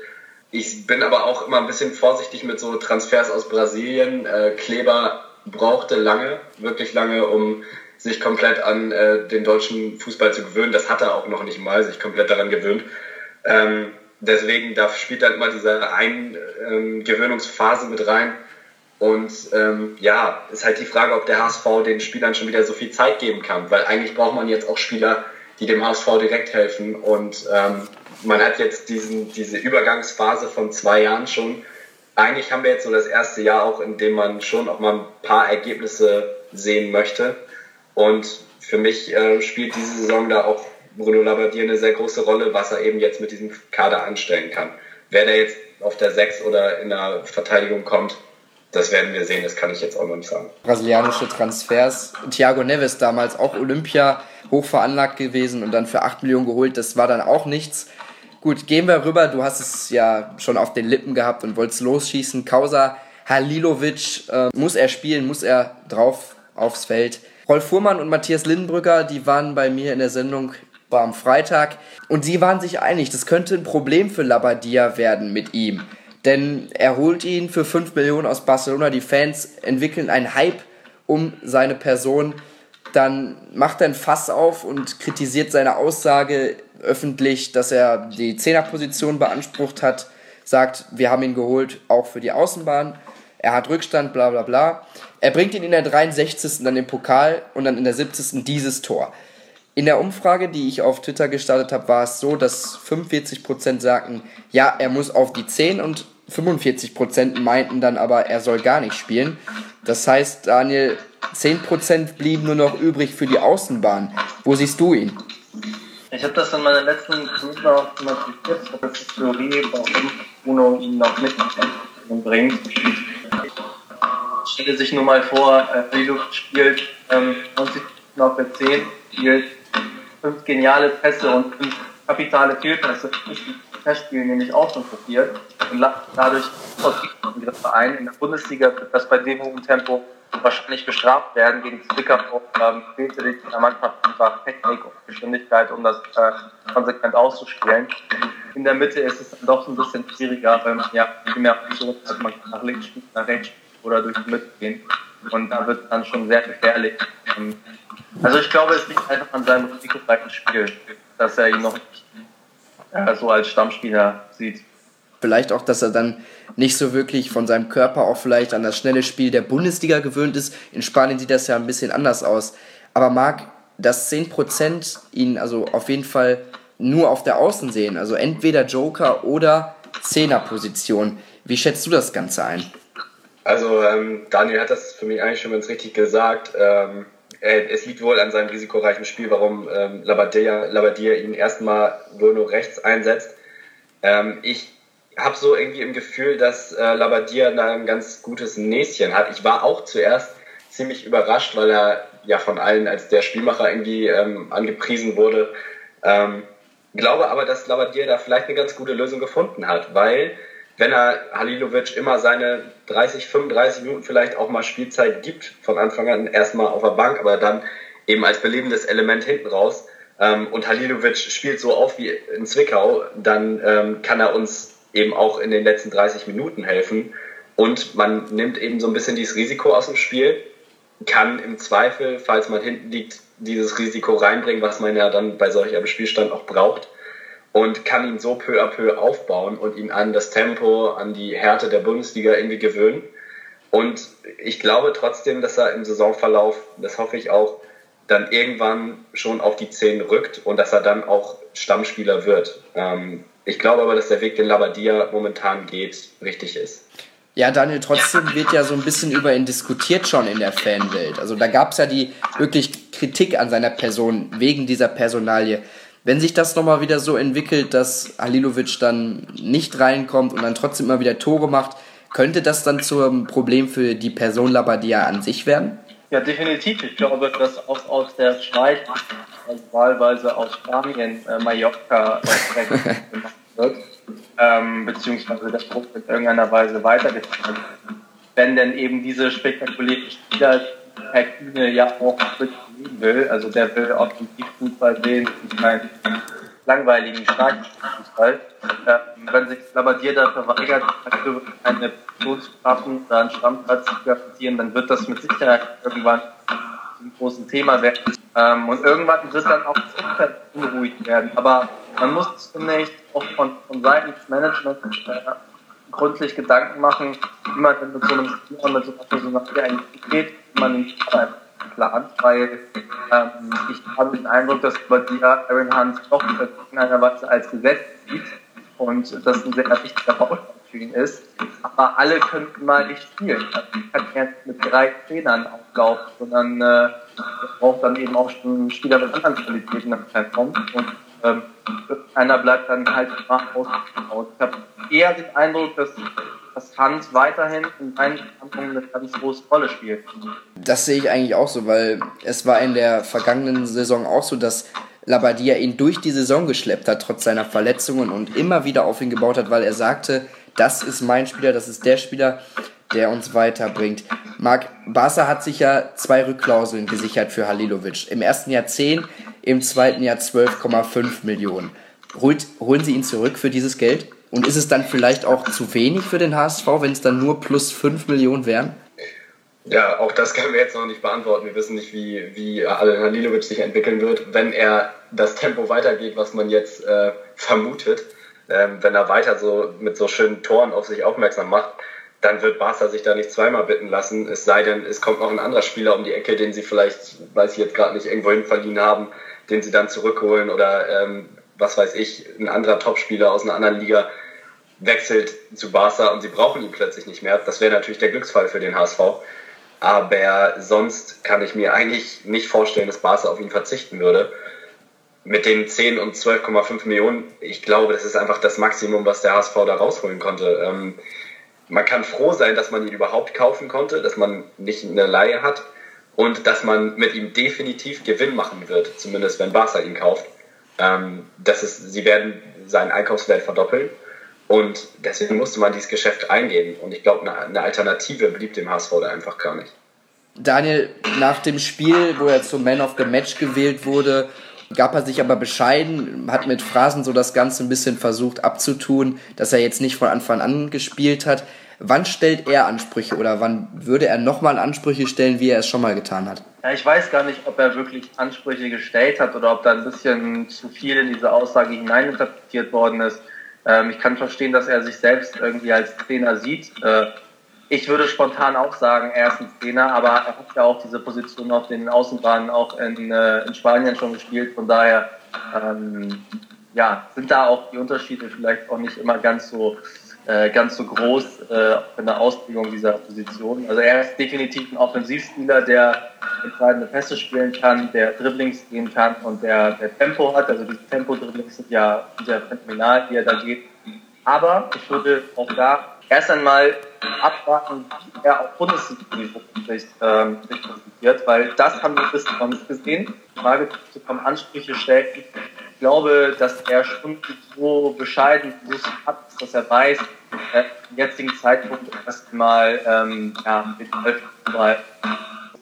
Ich bin aber auch immer ein bisschen vorsichtig mit so Transfers aus Brasilien. Äh, Kleber brauchte lange, wirklich lange, um sich komplett an äh, den deutschen Fußball zu gewöhnen. Das hat er auch noch nicht mal, sich komplett daran gewöhnt. Ähm, deswegen, da spielt dann immer diese Eingewöhnungsphase ähm, mit rein. Und ähm, ja, ist halt die Frage, ob der HSV den Spielern schon wieder so viel Zeit geben kann, weil eigentlich braucht man jetzt auch Spieler, die dem HSV direkt helfen. Und ähm, man hat jetzt diesen, diese Übergangsphase von zwei Jahren schon. Eigentlich haben wir jetzt so das erste Jahr auch, in dem man schon auch mal ein paar Ergebnisse sehen möchte. Und für mich äh, spielt diese Saison da auch Bruno Labbadia eine sehr große Rolle, was er eben jetzt mit diesem Kader anstellen kann. Wer da jetzt auf der 6 oder in der Verteidigung kommt, das werden wir sehen, das kann ich jetzt auch noch nicht sagen.
Brasilianische Transfers. Thiago Neves damals auch Olympia hoch veranlagt gewesen und dann für 8 Millionen geholt. Das war dann auch nichts. Gut, gehen wir rüber. Du hast es ja schon auf den Lippen gehabt und wolltest losschießen. Kausa Halilovic, äh, muss er spielen, muss er drauf aufs Feld. Rolf Fuhrmann und Matthias Lindenbrücker, die waren bei mir in der Sendung war am Freitag und sie waren sich einig, das könnte ein Problem für Labadia werden mit ihm. Denn er holt ihn für 5 Millionen aus Barcelona. Die Fans entwickeln einen Hype um seine Person. Dann macht er ein Fass auf und kritisiert seine Aussage öffentlich, dass er die Zehnerposition beansprucht hat. Sagt, wir haben ihn geholt, auch für die Außenbahn. Er hat Rückstand, bla bla bla. Er bringt ihn in der 63. dann im Pokal und dann in der 70. dieses Tor. In der Umfrage, die ich auf Twitter gestartet habe, war es so, dass 45% sagten, ja, er muss auf die 10 und 45% meinten dann aber, er soll gar nicht spielen. Das heißt, Daniel, 10% blieben nur noch übrig für die Außenbahn. Wo siehst du ihn?
Ich habe das in meiner letzten Minute auch thematisiert, das ist die Theorie, warum Bruno ihn noch mit bringt. Stelle sich nur mal vor, äh, Lilo spielt ähm, 90 auf der 10, spielt fünf geniale Pässe und fünf kapitale Fehlpässe. Das Spiel nämlich auch schon probiert und dadurch der Verein in der Bundesliga das bei dem hohen Tempo wahrscheinlich bestraft werden. Gegen Zwickau ähm, fehlte der Mannschaft einfach Technik und Geschwindigkeit, um das äh, konsequent auszuspielen. In der Mitte ist es dann doch ein bisschen schwieriger, weil man ja viel mehr Optionen hat. Man kann nach links spielen, nach rechts oder durch die Mitte gehen. Und da wird dann schon sehr gefährlich. Ähm, also ich glaube, es liegt einfach an seinem risikoreichen Spiel, dass er ihn noch nicht äh, so als Stammspieler sieht.
Vielleicht auch, dass er dann nicht so wirklich von seinem Körper auch vielleicht an das schnelle Spiel der Bundesliga gewöhnt ist. In Spanien sieht das ja ein bisschen anders aus. Aber Marc, dass 10% ihn also auf jeden Fall nur auf der Außen sehen, also entweder Joker oder Zehnerposition. Wie schätzt du das Ganze ein?
Also ähm, Daniel hat das für mich eigentlich schon ganz richtig gesagt. Ähm, es liegt wohl an seinem risikoreichen Spiel, warum ähm, Labadia, Labadia ihn erstmal wohl nur rechts einsetzt. Ähm, ich habe so irgendwie im Gefühl, dass äh, Labadia da ein ganz gutes Näschen hat. Ich war auch zuerst ziemlich überrascht, weil er ja von allen als der Spielmacher irgendwie ähm, angepriesen wurde. Ähm, glaube aber, dass Labadia da vielleicht eine ganz gute Lösung gefunden hat, weil wenn er Halilovic immer seine 30, 35 Minuten vielleicht auch mal Spielzeit gibt, von Anfang an erstmal auf der Bank, aber dann eben als belebendes Element hinten raus ähm, und Halilovic spielt so auf wie in Zwickau, dann ähm, kann er uns eben auch in den letzten 30 Minuten helfen. Und man nimmt eben so ein bisschen dieses Risiko aus dem Spiel, kann im Zweifel, falls man hinten liegt, dieses Risiko reinbringen, was man ja dann bei solch einem Spielstand auch braucht. Und kann ihn so peu à peu aufbauen und ihn an das Tempo, an die Härte der Bundesliga irgendwie gewöhnen. Und ich glaube trotzdem, dass er im Saisonverlauf, das hoffe ich auch, dann irgendwann schon auf die 10 rückt und dass er dann auch Stammspieler wird. Ähm, ich glaube aber, dass der Weg, den Labadia momentan geht, richtig ist.
Ja, Daniel, trotzdem wird ja so ein bisschen über ihn diskutiert schon in der Fanwelt. Also da gab es ja die wirklich Kritik an seiner Person wegen dieser Personalie. Wenn sich das nochmal wieder so entwickelt, dass Halilovic dann nicht reinkommt und dann trotzdem immer wieder Tore macht, könnte das dann zum Problem für die Person Labadia an sich werden?
Ja, definitiv. Ich glaube, dass auch aus der Schweiz, also wahlweise aus Spanien, äh, Mallorca äh, gemacht wird, ähm, beziehungsweise der Druck in irgendeiner Weise weitergetragen. Wenn denn eben diese spektakuläre Spieler Herr Kühne ja auch leben will, also der will offensiv Fußball sehen und keinen langweiligen Schlagfußball. Äh, wenn sich Labadier da verweigert, eine Position zu schaffen oder einen Stammplatz zu garantieren, dann wird das mit Sicherheit irgendwann ein großes Thema werden. Ähm, und irgendwann wird dann auch das Umfeld unruhig werden. Aber man muss zunächst auch von, von Seiten des Managements äh, gründlich Gedanken machen, wie man denn mit so einem Spieler, mit so einer Personalie eigentlich geht, wie man den Spieler weil ähm, ich habe den Eindruck, dass die Aaron Hunt doch in einer Weise als Gesetz sieht und das ein sehr wichtiger Baustein für ihn ist. Aber alle könnten mal nicht spielen. Also ich kann jetzt mit drei Trainern auflaufen, sondern äh, braucht dann eben auch schon Spieler mit anderen Qualitäten im Zentrum. Und ähm, einer bleibt dann halt ausgebaut. Ich habe eher den Eindruck, dass dass Hans weiterhin in meinen Verhandlungen eine ganz große Rolle spielt.
Das sehe ich eigentlich auch so, weil es war in der vergangenen Saison auch so, dass Labadia ihn durch die Saison geschleppt hat, trotz seiner Verletzungen und immer wieder auf ihn gebaut hat, weil er sagte, das ist mein Spieler, das ist der Spieler, der uns weiterbringt. Marc, Barca hat sich ja zwei Rückklauseln gesichert für Halilovic. Im ersten Jahr 10, im zweiten Jahr 12,5 Millionen. Holt, holen Sie ihn zurück für dieses Geld? Und ist es dann vielleicht auch zu wenig für den HSV, wenn es dann nur plus 5 Millionen wären?
Ja, auch das können wir jetzt noch nicht beantworten. Wir wissen nicht, wie, wie Alen Halilovic sich entwickeln wird, wenn er das Tempo weitergeht, was man jetzt äh, vermutet. Ähm, wenn er weiter so mit so schönen Toren auf sich aufmerksam macht, dann wird Barca sich da nicht zweimal bitten lassen. Es sei denn, es kommt noch ein anderer Spieler um die Ecke, den sie vielleicht, weiß ich jetzt gerade nicht, irgendwohin verliehen haben, den sie dann zurückholen oder ähm, was weiß ich, ein anderer Topspieler aus einer anderen Liga wechselt zu Barca und sie brauchen ihn plötzlich nicht mehr. Das wäre natürlich der Glücksfall für den HSV. Aber sonst kann ich mir eigentlich nicht vorstellen, dass Barca auf ihn verzichten würde. Mit den 10 und 12,5 Millionen, ich glaube, das ist einfach das Maximum, was der HSV da rausholen konnte. Ähm, man kann froh sein, dass man ihn überhaupt kaufen konnte, dass man nicht eine Laie hat und dass man mit ihm definitiv Gewinn machen wird, zumindest wenn Barca ihn kauft. Ähm, das ist, sie werden seinen Einkaufswert verdoppeln und deswegen musste man dieses Geschäft eingehen. Und ich glaube, eine, Alternative blieb dem HSV da einfach gar nicht.
Daniel, nach dem Spiel, wo er zum Man of the Match gewählt wurde, gab er sich aber bescheiden, hat mit Phrasen so das Ganze ein bisschen versucht abzutun, dass er jetzt nicht von Anfang an gespielt hat. Wann stellt er Ansprüche oder wann würde er nochmal Ansprüche stellen, wie er es schon mal getan hat?
Ja, ich weiß gar nicht, ob er wirklich Ansprüche gestellt hat oder ob da ein bisschen zu viel in diese Aussage hineininterpretiert worden ist. Ähm, ich kann verstehen, dass er sich selbst irgendwie als Trainer sieht. Äh, ich würde spontan auch sagen, er ist ein Trainer, aber er hat ja auch diese Position auf den Außenbahnen auch in, äh, in Spanien schon gespielt. Von daher ähm, ja, sind da auch die Unterschiede vielleicht auch nicht immer ganz so äh, ganz so groß äh, in der Ausbildung dieser Position. Also er ist definitiv ein Offensivspieler, der entscheidende Pässe spielen kann, der Dribblings gehen kann und der, der Tempo hat. Also diese Tempo-Dribblings sind ja, ja phänomenal, wie er da geht. Aber ich würde auch da erst einmal abwarten, wie er auf Bundesliga-Niveau sich, ähm, präsentiert, weil das haben wir bisher noch nicht gesehen. Die Frage zu kommen, Ansprüche stellt. Ich glaube, dass er schon so bescheiden hat, dass er weiß, äh, zum jetzigen Zeitpunkt erstmal ähm, ja, mit mal.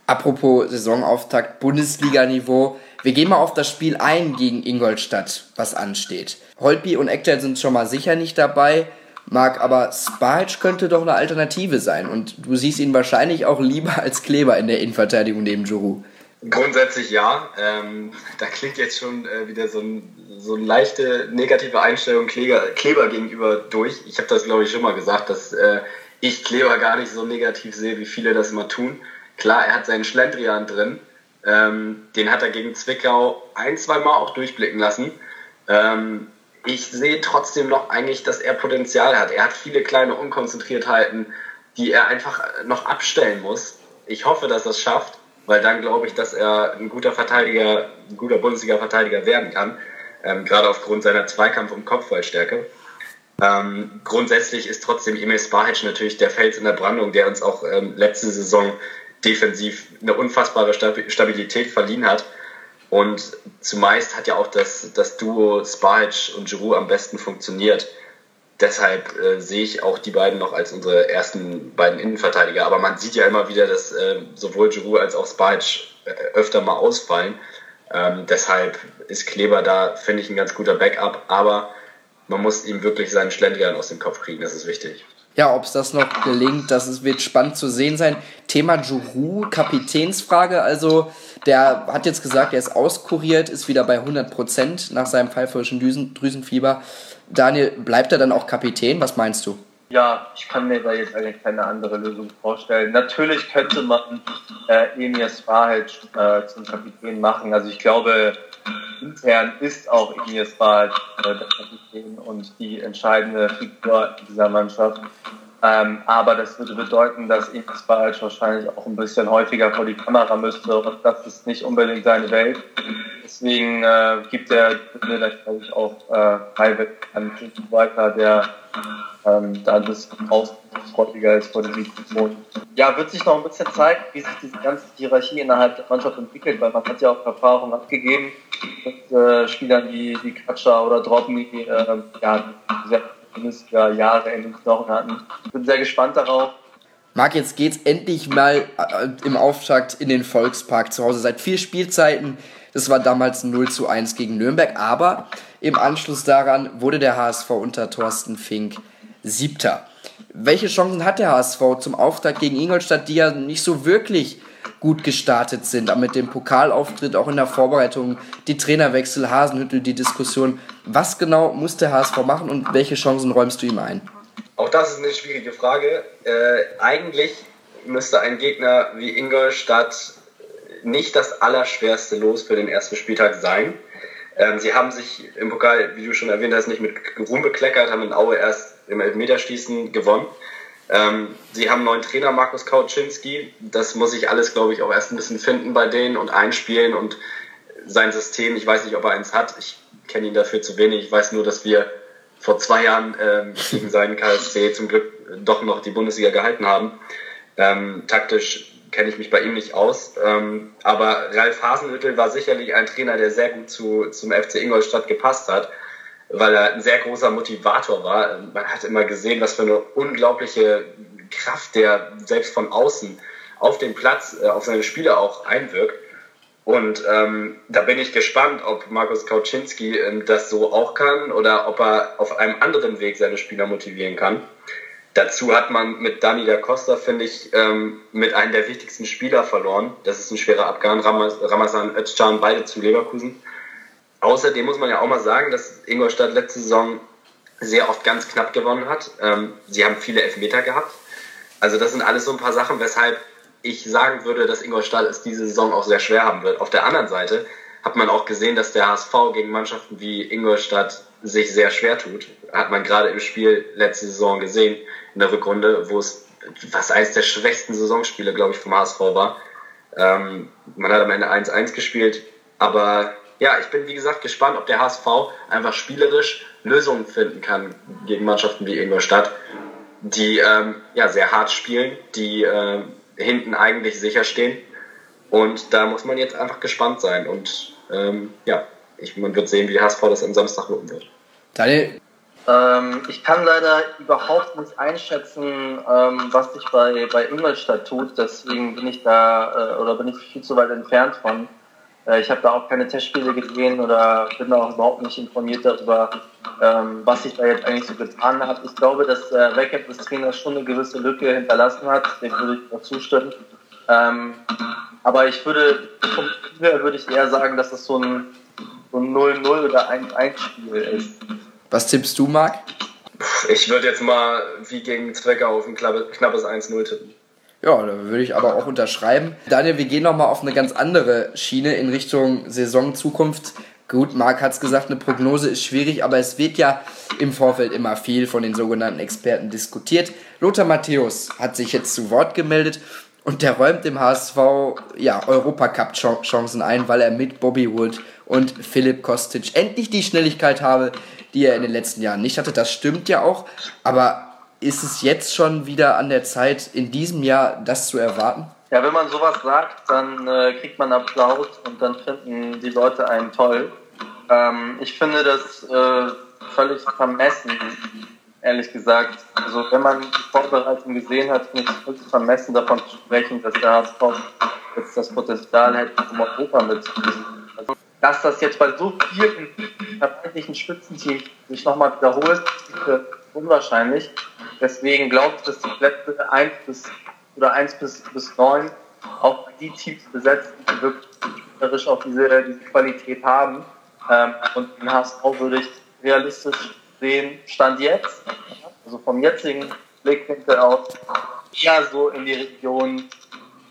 Apropos Saisonauftakt Bundesliga-Niveau. Wir gehen mal auf das Spiel ein gegen Ingolstadt, was ansteht. Holpi und Ekter sind schon mal sicher nicht dabei. Marc, aber Spalch könnte doch eine Alternative sein. Und du siehst ihn wahrscheinlich auch lieber als Kleber in der Innenverteidigung neben Juru.
Grundsätzlich ja. Ähm, da klingt jetzt schon äh, wieder so, ein, so eine leichte negative Einstellung Kleber, Kleber gegenüber durch. Ich habe das, glaube ich, schon mal gesagt, dass äh, ich Kleber gar nicht so negativ sehe, wie viele das immer tun. Klar, er hat seinen Schlendrian drin. Ähm, den hat er gegen Zwickau ein, zwei Mal auch durchblicken lassen. Ähm, ich sehe trotzdem noch eigentlich, dass er Potenzial hat. Er hat viele kleine Unkonzentriertheiten, die er einfach noch abstellen muss. Ich hoffe, dass er es schafft weil dann glaube ich, dass er ein guter Verteidiger, ein guter Bundesliga-Verteidiger werden kann, ähm, gerade aufgrund seiner Zweikampf- und Kopfballstärke. Ähm, grundsätzlich ist trotzdem Emil Spahic natürlich der Fels in der Brandung, der uns auch ähm, letzte Saison defensiv eine unfassbare Stabilität verliehen hat. Und zumeist hat ja auch das, das Duo Spahic und Giroud am besten funktioniert deshalb äh, sehe ich auch die beiden noch als unsere ersten beiden Innenverteidiger. Aber man sieht ja immer wieder, dass äh, sowohl Giroud als auch Spajic äh, öfter mal ausfallen. Ähm, deshalb ist Kleber da, finde ich, ein ganz guter Backup. Aber man muss ihm wirklich seinen Schlendrian aus dem Kopf kriegen, das ist wichtig.
Ja, ob es das noch gelingt, das wird spannend zu sehen sein. Thema Juru, Kapitänsfrage. Also, der hat jetzt gesagt, er ist auskuriert, ist wieder bei 100% nach seinem pfeiferischen Drüsenfieber. Daniel, bleibt er dann auch Kapitän? Was meinst du?
Ja, ich kann mir da jetzt eigentlich keine andere Lösung vorstellen. Natürlich könnte man äh, Emir Spahic äh, zum Kapitän machen. Also ich glaube, intern ist auch Emir Spahic äh, der Kapitän und die entscheidende Figur dieser Mannschaft. Ähm, aber das würde bedeuten, dass Emir Spahic wahrscheinlich auch ein bisschen häufiger vor die Kamera müsste und das ist nicht unbedingt seine Welt. Deswegen äh, gibt er mir da, glaube ich, auch äh, Highway an weiter, der ähm, da ein bisschen ausfreudiger ist vor dem Mikrofon. Ja, wird sich noch ein bisschen zeigen, wie sich diese ganze Hierarchie innerhalb der Mannschaft entwickelt, weil man hat ja auch Erfahrung abgegeben mit äh, Spielern wie, wie Katscher oder Drobny, äh, ja, sehr ja, Jahre in den Knochen hatten. Ich bin sehr gespannt darauf.
Marc, jetzt geht's endlich mal äh, im Auftakt in den Volkspark zu Hause. Seit vier Spielzeiten das war damals 0 zu 1 gegen Nürnberg, aber im Anschluss daran wurde der HSV unter Thorsten Fink Siebter. Welche Chancen hat der HSV zum Auftakt gegen Ingolstadt, die ja nicht so wirklich gut gestartet sind, aber mit dem Pokalauftritt auch in der Vorbereitung, die Trainerwechsel, Hasenhüttel, die Diskussion. Was genau muss der HSV machen und welche Chancen räumst du ihm ein?
Auch das ist eine schwierige Frage. Äh, eigentlich müsste ein Gegner wie Ingolstadt nicht das allerschwerste Los für den ersten Spieltag sein. Ähm, sie haben sich im Pokal, wie du schon erwähnt hast, nicht mit Ruhm bekleckert, haben in Aue erst im Elfmeterschießen gewonnen. Ähm, sie haben einen neuen Trainer, Markus Kauczynski. Das muss ich alles, glaube ich, auch erst ein bisschen finden bei denen und einspielen und sein System. Ich weiß nicht, ob er eins hat. Ich kenne ihn dafür zu wenig. Ich weiß nur, dass wir vor zwei Jahren ähm, gegen seinen KSC zum Glück doch noch die Bundesliga gehalten haben. Ähm, taktisch kenne ich mich bei ihm nicht aus. Ähm, aber Ralf Hasenhüttel war sicherlich ein Trainer, der sehr gut zu, zum FC Ingolstadt gepasst hat, weil er ein sehr großer Motivator war. Man hat immer gesehen, was für eine unglaubliche Kraft der selbst von außen auf den Platz, äh, auf seine Spieler auch einwirkt. Und ähm, da bin ich gespannt, ob Markus Kauczynski ähm, das so auch kann oder ob er auf einem anderen Weg seine Spieler motivieren kann. Dazu hat man mit Dani da Costa, finde ich, ähm, mit einem der wichtigsten Spieler verloren. Das ist ein schwerer Abgang. Ramazan Özcan, beide zu Leverkusen. Außerdem muss man ja auch mal sagen, dass Ingolstadt letzte Saison sehr oft ganz knapp gewonnen hat. Ähm, sie haben viele Elfmeter gehabt. Also das sind alles so ein paar Sachen, weshalb ich sagen würde, dass Ingolstadt es diese Saison auch sehr schwer haben wird. Auf der anderen Seite hat man auch gesehen, dass der HSV gegen Mannschaften wie Ingolstadt sich sehr schwer tut. Hat man gerade im Spiel letzte Saison gesehen in der Rückrunde, wo es was eines der schwächsten Saisonspiele, glaube ich, vom HSV war. Ähm, man hat am Ende 1-1 gespielt, aber ja, ich bin wie gesagt gespannt, ob der HSV einfach spielerisch Lösungen finden kann gegen Mannschaften wie Ingolstadt, die ähm, ja sehr hart spielen, die äh, hinten eigentlich sicher stehen. Und da muss man jetzt einfach gespannt sein. Und ähm, ja, ich, man wird sehen, wie der HSV das am Samstag loben wird.
Daniel,
ähm, ich kann leider überhaupt nicht einschätzen, ähm, was sich bei, bei Ingolstadt tut. Deswegen bin ich da äh, oder bin ich viel zu weit entfernt von. Äh, ich habe da auch keine Testspiele gesehen oder bin da auch überhaupt nicht informiert darüber, ähm, was sich da jetzt eigentlich so getan hat. Ich glaube, dass der äh, Backup des Trainers schon eine gewisse Lücke hinterlassen hat. Dem würde ich auch zustimmen. Ähm, aber ich würde, würde ich eher sagen, dass das so ein, so ein 0-0 oder 1-1-Spiel ist.
Was tippst du, Marc?
Ich würde jetzt mal wie gegen Zwickau auf ein knappes 1-0 tippen.
Ja, da würde ich aber auch unterschreiben. Daniel, wir gehen nochmal auf eine ganz andere Schiene in Richtung Saisonzukunft. Gut, Marc hat es gesagt, eine Prognose ist schwierig, aber es wird ja im Vorfeld immer viel von den sogenannten Experten diskutiert. Lothar Matthäus hat sich jetzt zu Wort gemeldet und der räumt dem HSV ja, Europacup-Chancen ein, weil er mit Bobby Wood und Philipp Kostic endlich die Schnelligkeit habe, die er in den letzten Jahren nicht hatte. Das stimmt ja auch. Aber ist es jetzt schon wieder an der Zeit, in diesem Jahr das zu erwarten?
Ja, wenn man sowas sagt, dann äh, kriegt man Applaus und dann finden die Leute einen toll. Ähm, ich finde das äh, völlig vermessen, ehrlich gesagt. Also wenn man die Vorbereitung gesehen hat, finde ich es völlig vermessen davon zu sprechen, dass der HSV jetzt das Potenzial hätte, um Europa mitzunehmen dass das jetzt bei so vielen vermeintlichen Spitzenteams sich nochmal wiederholt, ist unwahrscheinlich. Deswegen glaube ich, dass die Plätze 1 bis oder 1 bis, bis 9 auch die Teams besetzen, die wirklich auch diese, diese Qualität haben. Ähm, und den HSV würde ich realistisch sehen, Stand jetzt, also vom jetzigen Blickwinkel aus, eher so in die Region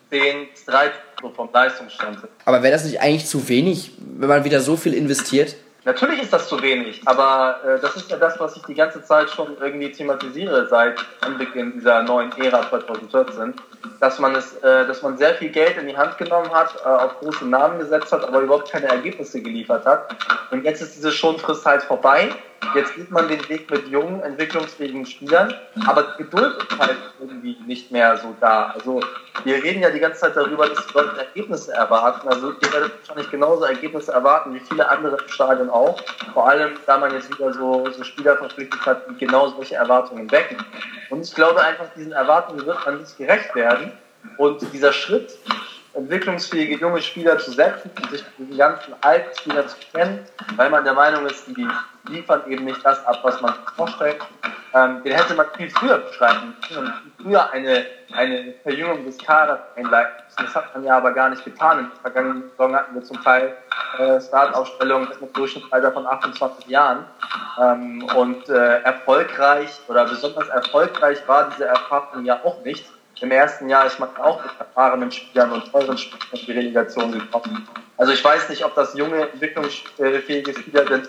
10 bis 13 so vom Leistungsstand
Aber wäre das nicht eigentlich zu wenig, wenn man wieder so viel investiert?
Natürlich ist das zu wenig, aber äh, das ist ja das, was ich die ganze Zeit schon irgendwie thematisiere seit Anbeginn dieser neuen Ära 2014, dass man es, äh, dass man sehr viel Geld in die Hand genommen hat, äh, auf große Namen gesetzt hat, aber überhaupt keine Ergebnisse geliefert hat. Und jetzt ist diese Schonfrist halt vorbei Jetzt geht man den Weg mit jungen, entwicklungsfähigen Spielern, aber Geduld ist halt irgendwie nicht mehr so da. Also wir reden ja die ganze Zeit darüber, dass die Leute Ergebnisse erwarten. Also ihr werdet wahrscheinlich genauso Ergebnisse erwarten wie viele andere im Stadion auch. Vor allem, da man jetzt wieder so, so Spieler verpflichtet hat, die genau solche Erwartungen wecken. Und ich glaube einfach, diesen Erwartungen wird man nicht gerecht werden. Und dieser Schritt, entwicklungsfähige junge Spieler zu setzen und sich mit diesen ganzen alten Spielern zu kennen, weil man der Meinung ist, die liefern eben nicht das ab, was man vorstellt. Ähm, den hätte man viel früher beschreiben müssen und viel früher eine, eine Verjüngung des Kaders einleiten müssen. Das hat man ja aber gar nicht getan. In der vergangenen Saison hatten wir zum Teil äh, Startaufstellungen mit Durchschnittsalter von 28 Jahren. Ähm, und äh, erfolgreich oder besonders erfolgreich war diese Erfahrung ja auch nicht. im ersten Jahr ist man auch mit erfahrenen Spielern und teuren Spielern in die Relegation gekommen. Also ich weiß nicht, ob das junge, entwicklungsfähige Spieler denn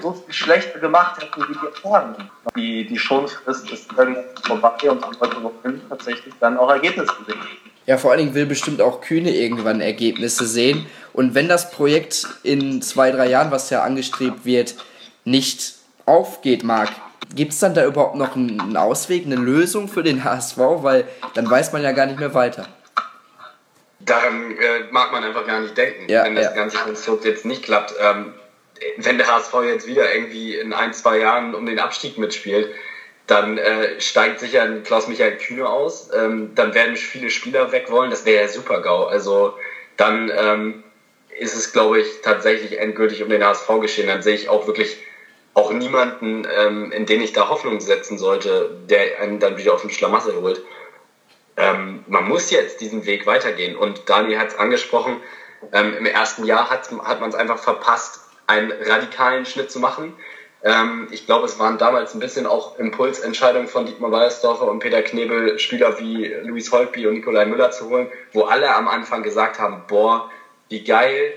so viel schlechter gemacht hätten wie die erfahrenen. Die, die Schonfrist ist irgendwann vorbei und die Leute wollen tatsächlich dann auch Ergebnisse sehen.
Ja, vor allen Dingen will bestimmt auch Kühne irgendwann Ergebnisse sehen. Und wenn das Projekt in zwei, drei Jahren, was ja angestrebt wird, nicht aufgeht, Marc, gibt es dann da überhaupt noch einen Ausweg, eine Lösung für den HSV? Weil dann weiß man ja gar nicht mehr weiter.
Daran äh, mag man einfach gar nicht denken, ja, wenn das ja. ganze Konstrukt jetzt nicht klappt. Ähm, wenn der HSV jetzt wieder irgendwie in ein, zwei Jahren um den Abstieg mitspielt, dann äh, steigt sicher ein Klaus-Michael Kühne aus. Ähm, dann werden viele Spieler weg wollen. Das wäre ja super GAU. Also dann ähm, ist es, glaube ich, tatsächlich endgültig um den HSV geschehen. Dann sehe ich auch wirklich auch niemanden, ähm, in den ich da Hoffnung setzen sollte, der einen dann wieder auf den Schlamassel holt. Ähm, man muss jetzt diesen Weg weitergehen. Und Daniel hat es angesprochen, ähm, im ersten Jahr hat man es einfach verpasst, einen radikalen Schnitt zu machen. Ähm, ich glaube, es waren damals ein bisschen auch Impulsentscheidungen von Dietmar Wallersdorfer und Peter Knebel, Spieler wie Luis Holtby und Nikolai Müller zu holen, wo alle am Anfang gesagt haben, boah, wie geil,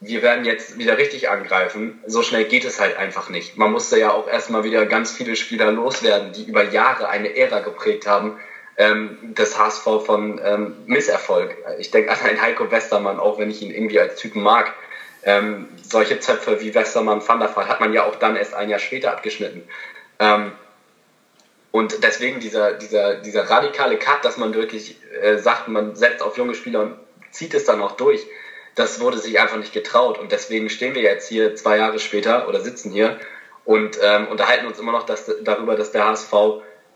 wir werden jetzt wieder richtig angreifen. So schnell geht es halt einfach nicht. Man musste ja auch erstmal wieder ganz viele Spieler loswerden, die über Jahre eine Ära geprägt haben, ähm, des HSV von ähm, Misserfolg. Ich denke an einen Heiko Westermann, auch wenn ich ihn irgendwie als Typen mag. Ähm, solche Zöpfe wie Westermann, Van der Vaart hat man ja auch dann erst ein Jahr später abgeschnitten. Ähm, und deswegen dieser, dieser, dieser radikale Cut, dass man wirklich äh, sagt, man setzt auf junge Spieler und zieht es dann auch durch das wurde sich einfach nicht getraut. Und deswegen stehen wir jetzt hier zwei Jahre später oder sitzen hier und ähm, unterhalten uns immer noch dass, darüber, dass der HSV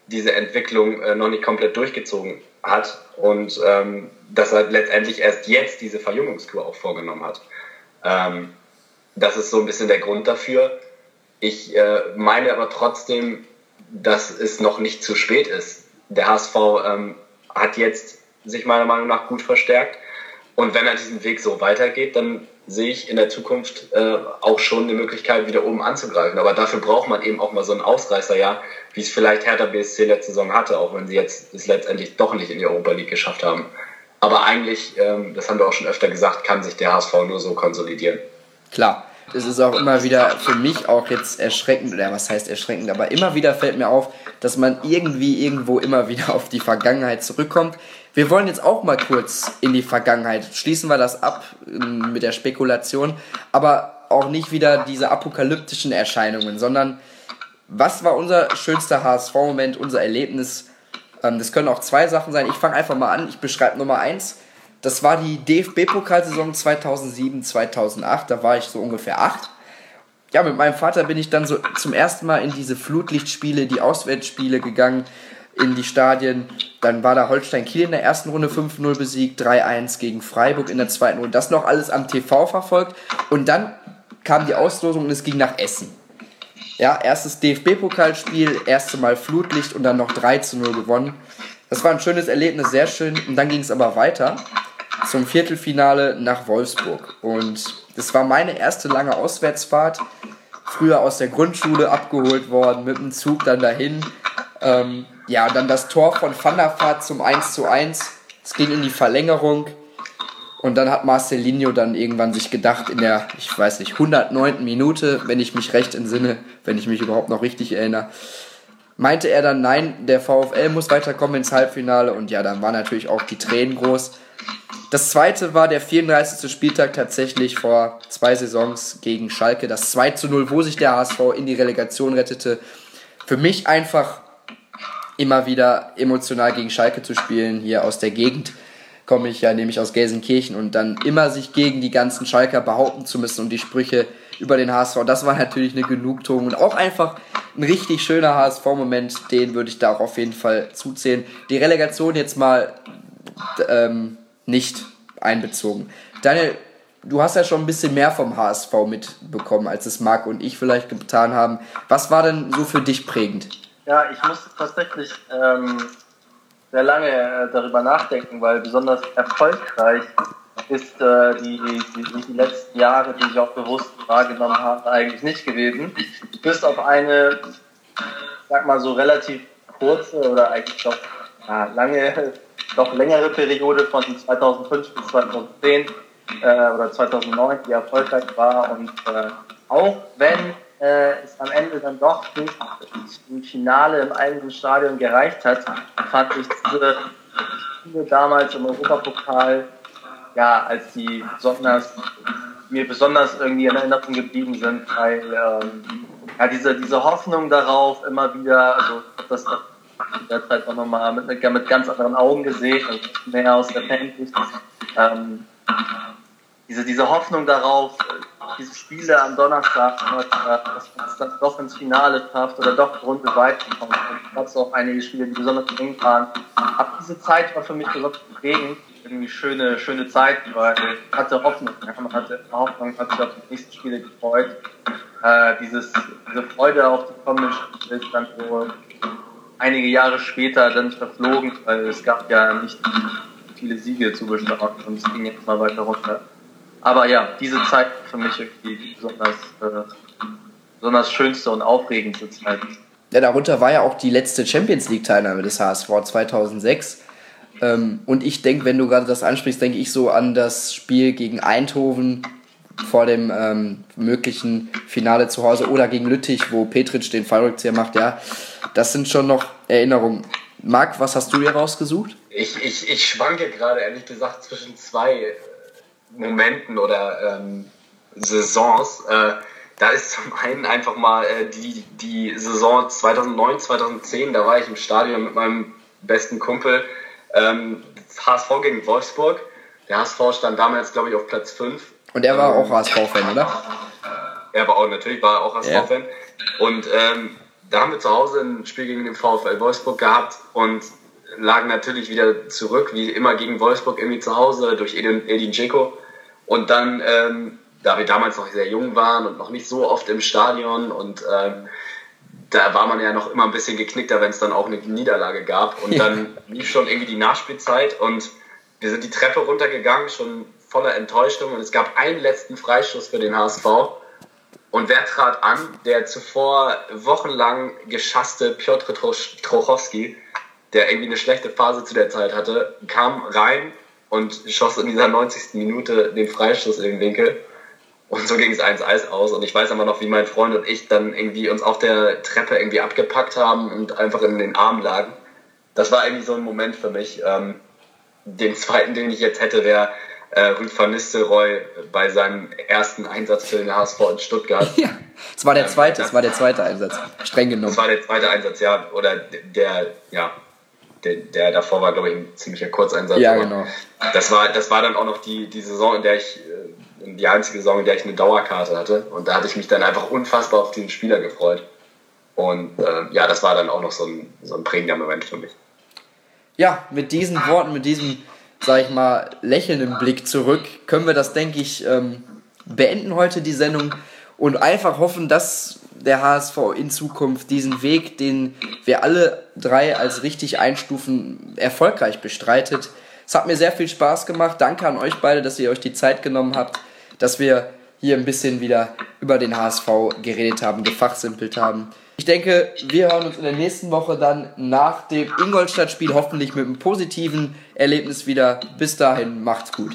diese Entwicklung äh, noch nicht komplett durchgezogen hat und ähm, dass er letztendlich erst jetzt diese Verjüngungskur auch vorgenommen hat. Ähm, das ist so ein bisschen der Grund dafür. Ich äh, meine aber trotzdem, dass es noch nicht zu spät ist. Der HSV ähm, hat jetzt sich meiner Meinung nach gut verstärkt. Und wenn er diesen Weg so weitergeht, dann sehe ich in der Zukunft äh, auch schon eine Möglichkeit, wieder oben anzugreifen. Aber dafür braucht man eben auch mal so ein Ausreißerjahr, wie es vielleicht Hertha BSC letzte Saison hatte, auch wenn sie jetzt es letztendlich doch nicht in die Europa League geschafft haben. Aber eigentlich, ähm, das haben wir auch schon öfter gesagt, kann sich der HSV nur so konsolidieren.
Klar. Es ist auch immer wieder für mich auch jetzt erschreckend, oder was heißt erschreckend, aber immer wieder fällt mir auf, dass man irgendwie irgendwo immer wieder auf die Vergangenheit zurückkommt. Wir wollen jetzt auch mal kurz in die Vergangenheit. Schließen wir das ab ähm, mit der Spekulation, aber auch nicht wieder diese apokalyptischen Erscheinungen, sondern was war unser schönster HSV-Moment, unser Erlebnis? Ähm, das können auch zwei Sachen sein. Ich fange einfach mal an. Ich beschreibe Nummer eins. Das war die DFB-Pokalsaison 2007-2008. Da war ich so ungefähr acht. Ja, mit meinem Vater bin ich dann so zum ersten Mal in diese Flutlichtspiele, die Auswärtsspiele gegangen in die Stadien. Dann war da Holstein Kiel in der ersten Runde 5-0 besiegt, 3-1 gegen Freiburg in der zweiten Runde. Das noch alles am TV verfolgt. Und dann kam die Auslosung und es ging nach Essen. Ja, erstes DFB-Pokalspiel, erste Mal Flutlicht und dann noch 3 0 gewonnen. Das war ein schönes Erlebnis, sehr schön. Und dann ging es aber weiter zum Viertelfinale nach Wolfsburg. Und das war meine erste lange Auswärtsfahrt. Früher aus der Grundschule abgeholt worden, mit dem Zug dann dahin. Ähm, ja, dann das Tor von Van der Vaart zum 1 zu 1. Es ging in die Verlängerung. Und dann hat Marcelinho dann irgendwann sich gedacht, in der, ich weiß nicht, 109. Minute, wenn ich mich recht entsinne, wenn ich mich überhaupt noch richtig erinnere, meinte er dann, nein, der VfL muss weiterkommen ins Halbfinale. Und ja, dann waren natürlich auch die Tränen groß. Das zweite war der 34. Spieltag tatsächlich vor zwei Saisons gegen Schalke. Das 2 zu 0, wo sich der HSV in die Relegation rettete. Für mich einfach immer wieder emotional gegen Schalke zu spielen. Hier aus der Gegend komme ich ja nämlich aus Gelsenkirchen und dann immer sich gegen die ganzen Schalker behaupten zu müssen und die Sprüche über den HSV. Das war natürlich eine Genugtuung und auch einfach ein richtig schöner HSV-Moment, den würde ich da auch auf jeden Fall zuzählen. Die Relegation jetzt mal ähm, nicht einbezogen. Daniel, du hast ja schon ein bisschen mehr vom HSV mitbekommen, als es Marc und ich vielleicht getan haben. Was war denn so für dich prägend?
Ja, ich musste tatsächlich ähm, sehr lange äh, darüber nachdenken, weil besonders erfolgreich ist äh, die, die, die, letzten Jahre, die ich auch bewusst wahrgenommen habe, eigentlich nicht gewesen. Bis auf eine, sag mal so relativ kurze oder eigentlich doch ja, lange noch längere Periode von 2005 bis 2010 äh, oder 2009, die erfolgreich war. Und äh, auch wenn äh, es am Ende dann doch nicht zum Finale im eigenen Stadion gereicht hat, fand ich diese Spiele damals im Europapokal, ja, als die besonders, mir besonders irgendwie in Erinnerung geblieben sind, weil ähm, ja, diese, diese Hoffnung darauf immer wieder, also das derzeit auch nochmal mit, mit ganz anderen Augen gesehen, also mehr aus der Fansicht. Ähm, diese, diese Hoffnung darauf, diese Spiele am Donnerstag, dass man es dann doch ins Finale schafft oder doch Runde weiterkommt. Und gab es auch einige Spiele, die besonders eng waren. Ab diese Zeit war für mich besonders prägend. Irgendwie schöne, schöne Zeit, weil ich hatte Hoffnung. Man hatte Hoffnung, hat sich auf die nächsten Spiele gefreut. Äh, dieses, diese Freude auf die kommenden Spiele ist dann so einige Jahre später dann verflogen, weil es gab ja nicht viele Siege zu bestaunen und es ging jetzt mal weiter runter. Aber ja, diese Zeit für mich irgendwie besonders, äh, besonders schönste und aufregendste Zeit.
Ja, darunter war ja auch die letzte Champions League-Teilnahme des HSV 2006. Ähm, und ich denke, wenn du gerade das ansprichst, denke ich so an das Spiel gegen Eindhoven vor dem ähm, möglichen Finale zu Hause oder gegen Lüttich, wo Petric den Fallrückzieher macht. Ja, das sind schon noch Erinnerungen. Marc, was hast du hier rausgesucht?
Ich, ich, ich schwanke gerade ehrlich gesagt zwischen zwei Momenten oder ähm, Saisons. Äh, da ist zum einen einfach mal äh, die, die Saison 2009, 2010, da war ich im Stadion mit meinem besten Kumpel. Ähm, HSV gegen Wolfsburg. Der HSV stand damals, glaube ich, auf Platz 5.
Und er war ähm, auch HSV-Fan, oder?
Er war auch, natürlich war er auch HSV-Fan. Ja. Und ähm, da haben wir zu Hause ein Spiel gegen den VfL Wolfsburg gehabt und lagen natürlich wieder zurück, wie immer gegen Wolfsburg irgendwie zu Hause durch Edin, Edin Dzeko. Und dann, ähm, da wir damals noch sehr jung waren und noch nicht so oft im Stadion und ähm, da war man ja noch immer ein bisschen geknickter, wenn es dann auch eine Niederlage gab. Und dann lief schon irgendwie die Nachspielzeit und wir sind die Treppe runtergegangen, schon voller Enttäuschung. Und es gab einen letzten Freischuss für den HSV. Und wer trat an? Der zuvor wochenlang geschasste Piotr Trochowski, der irgendwie eine schlechte Phase zu der Zeit hatte, kam rein und schoss in dieser 90. Minute den Freistoß in den Winkel. Und so ging es eins Eis aus. Und ich weiß aber noch, wie mein Freund und ich dann irgendwie uns auf der Treppe irgendwie abgepackt haben und einfach in den Armen lagen. Das war irgendwie so ein Moment für mich. Ähm, den zweiten, den ich jetzt hätte, wäre äh, Rüd van Nistelrooy bei seinem ersten Einsatz für den HSV in Stuttgart.
Ja, das war der ähm, zweite, das war der zweite Einsatz, streng genommen.
Das war der zweite Einsatz, ja. Oder der, ja, der, der davor war, glaube ich, ein ziemlicher Kurzeinsatz.
Ja, genau.
Das war, das war dann auch noch die, die Saison, in der ich, äh, die einzige Saison, in der ich eine Dauerkarte hatte. Und da hatte ich mich dann einfach unfassbar auf diesen Spieler gefreut. Und äh, ja, das war dann auch noch so ein, so ein prägender Moment für mich.
Ja, mit diesen Worten, mit diesem, sag ich mal, lächelnden Blick zurück, können wir das, denke ich, ähm, beenden heute die Sendung und einfach hoffen, dass der HSV in Zukunft diesen Weg, den wir alle drei als richtig einstufen, erfolgreich bestreitet. Es hat mir sehr viel Spaß gemacht. Danke an euch beide, dass ihr euch die Zeit genommen habt, dass wir hier ein bisschen wieder über den HSV geredet haben, gefachsimpelt haben. Ich denke, wir hören uns in der nächsten Woche dann nach dem Ingolstadt-Spiel hoffentlich mit einem positiven Erlebnis wieder. Bis dahin, macht's gut.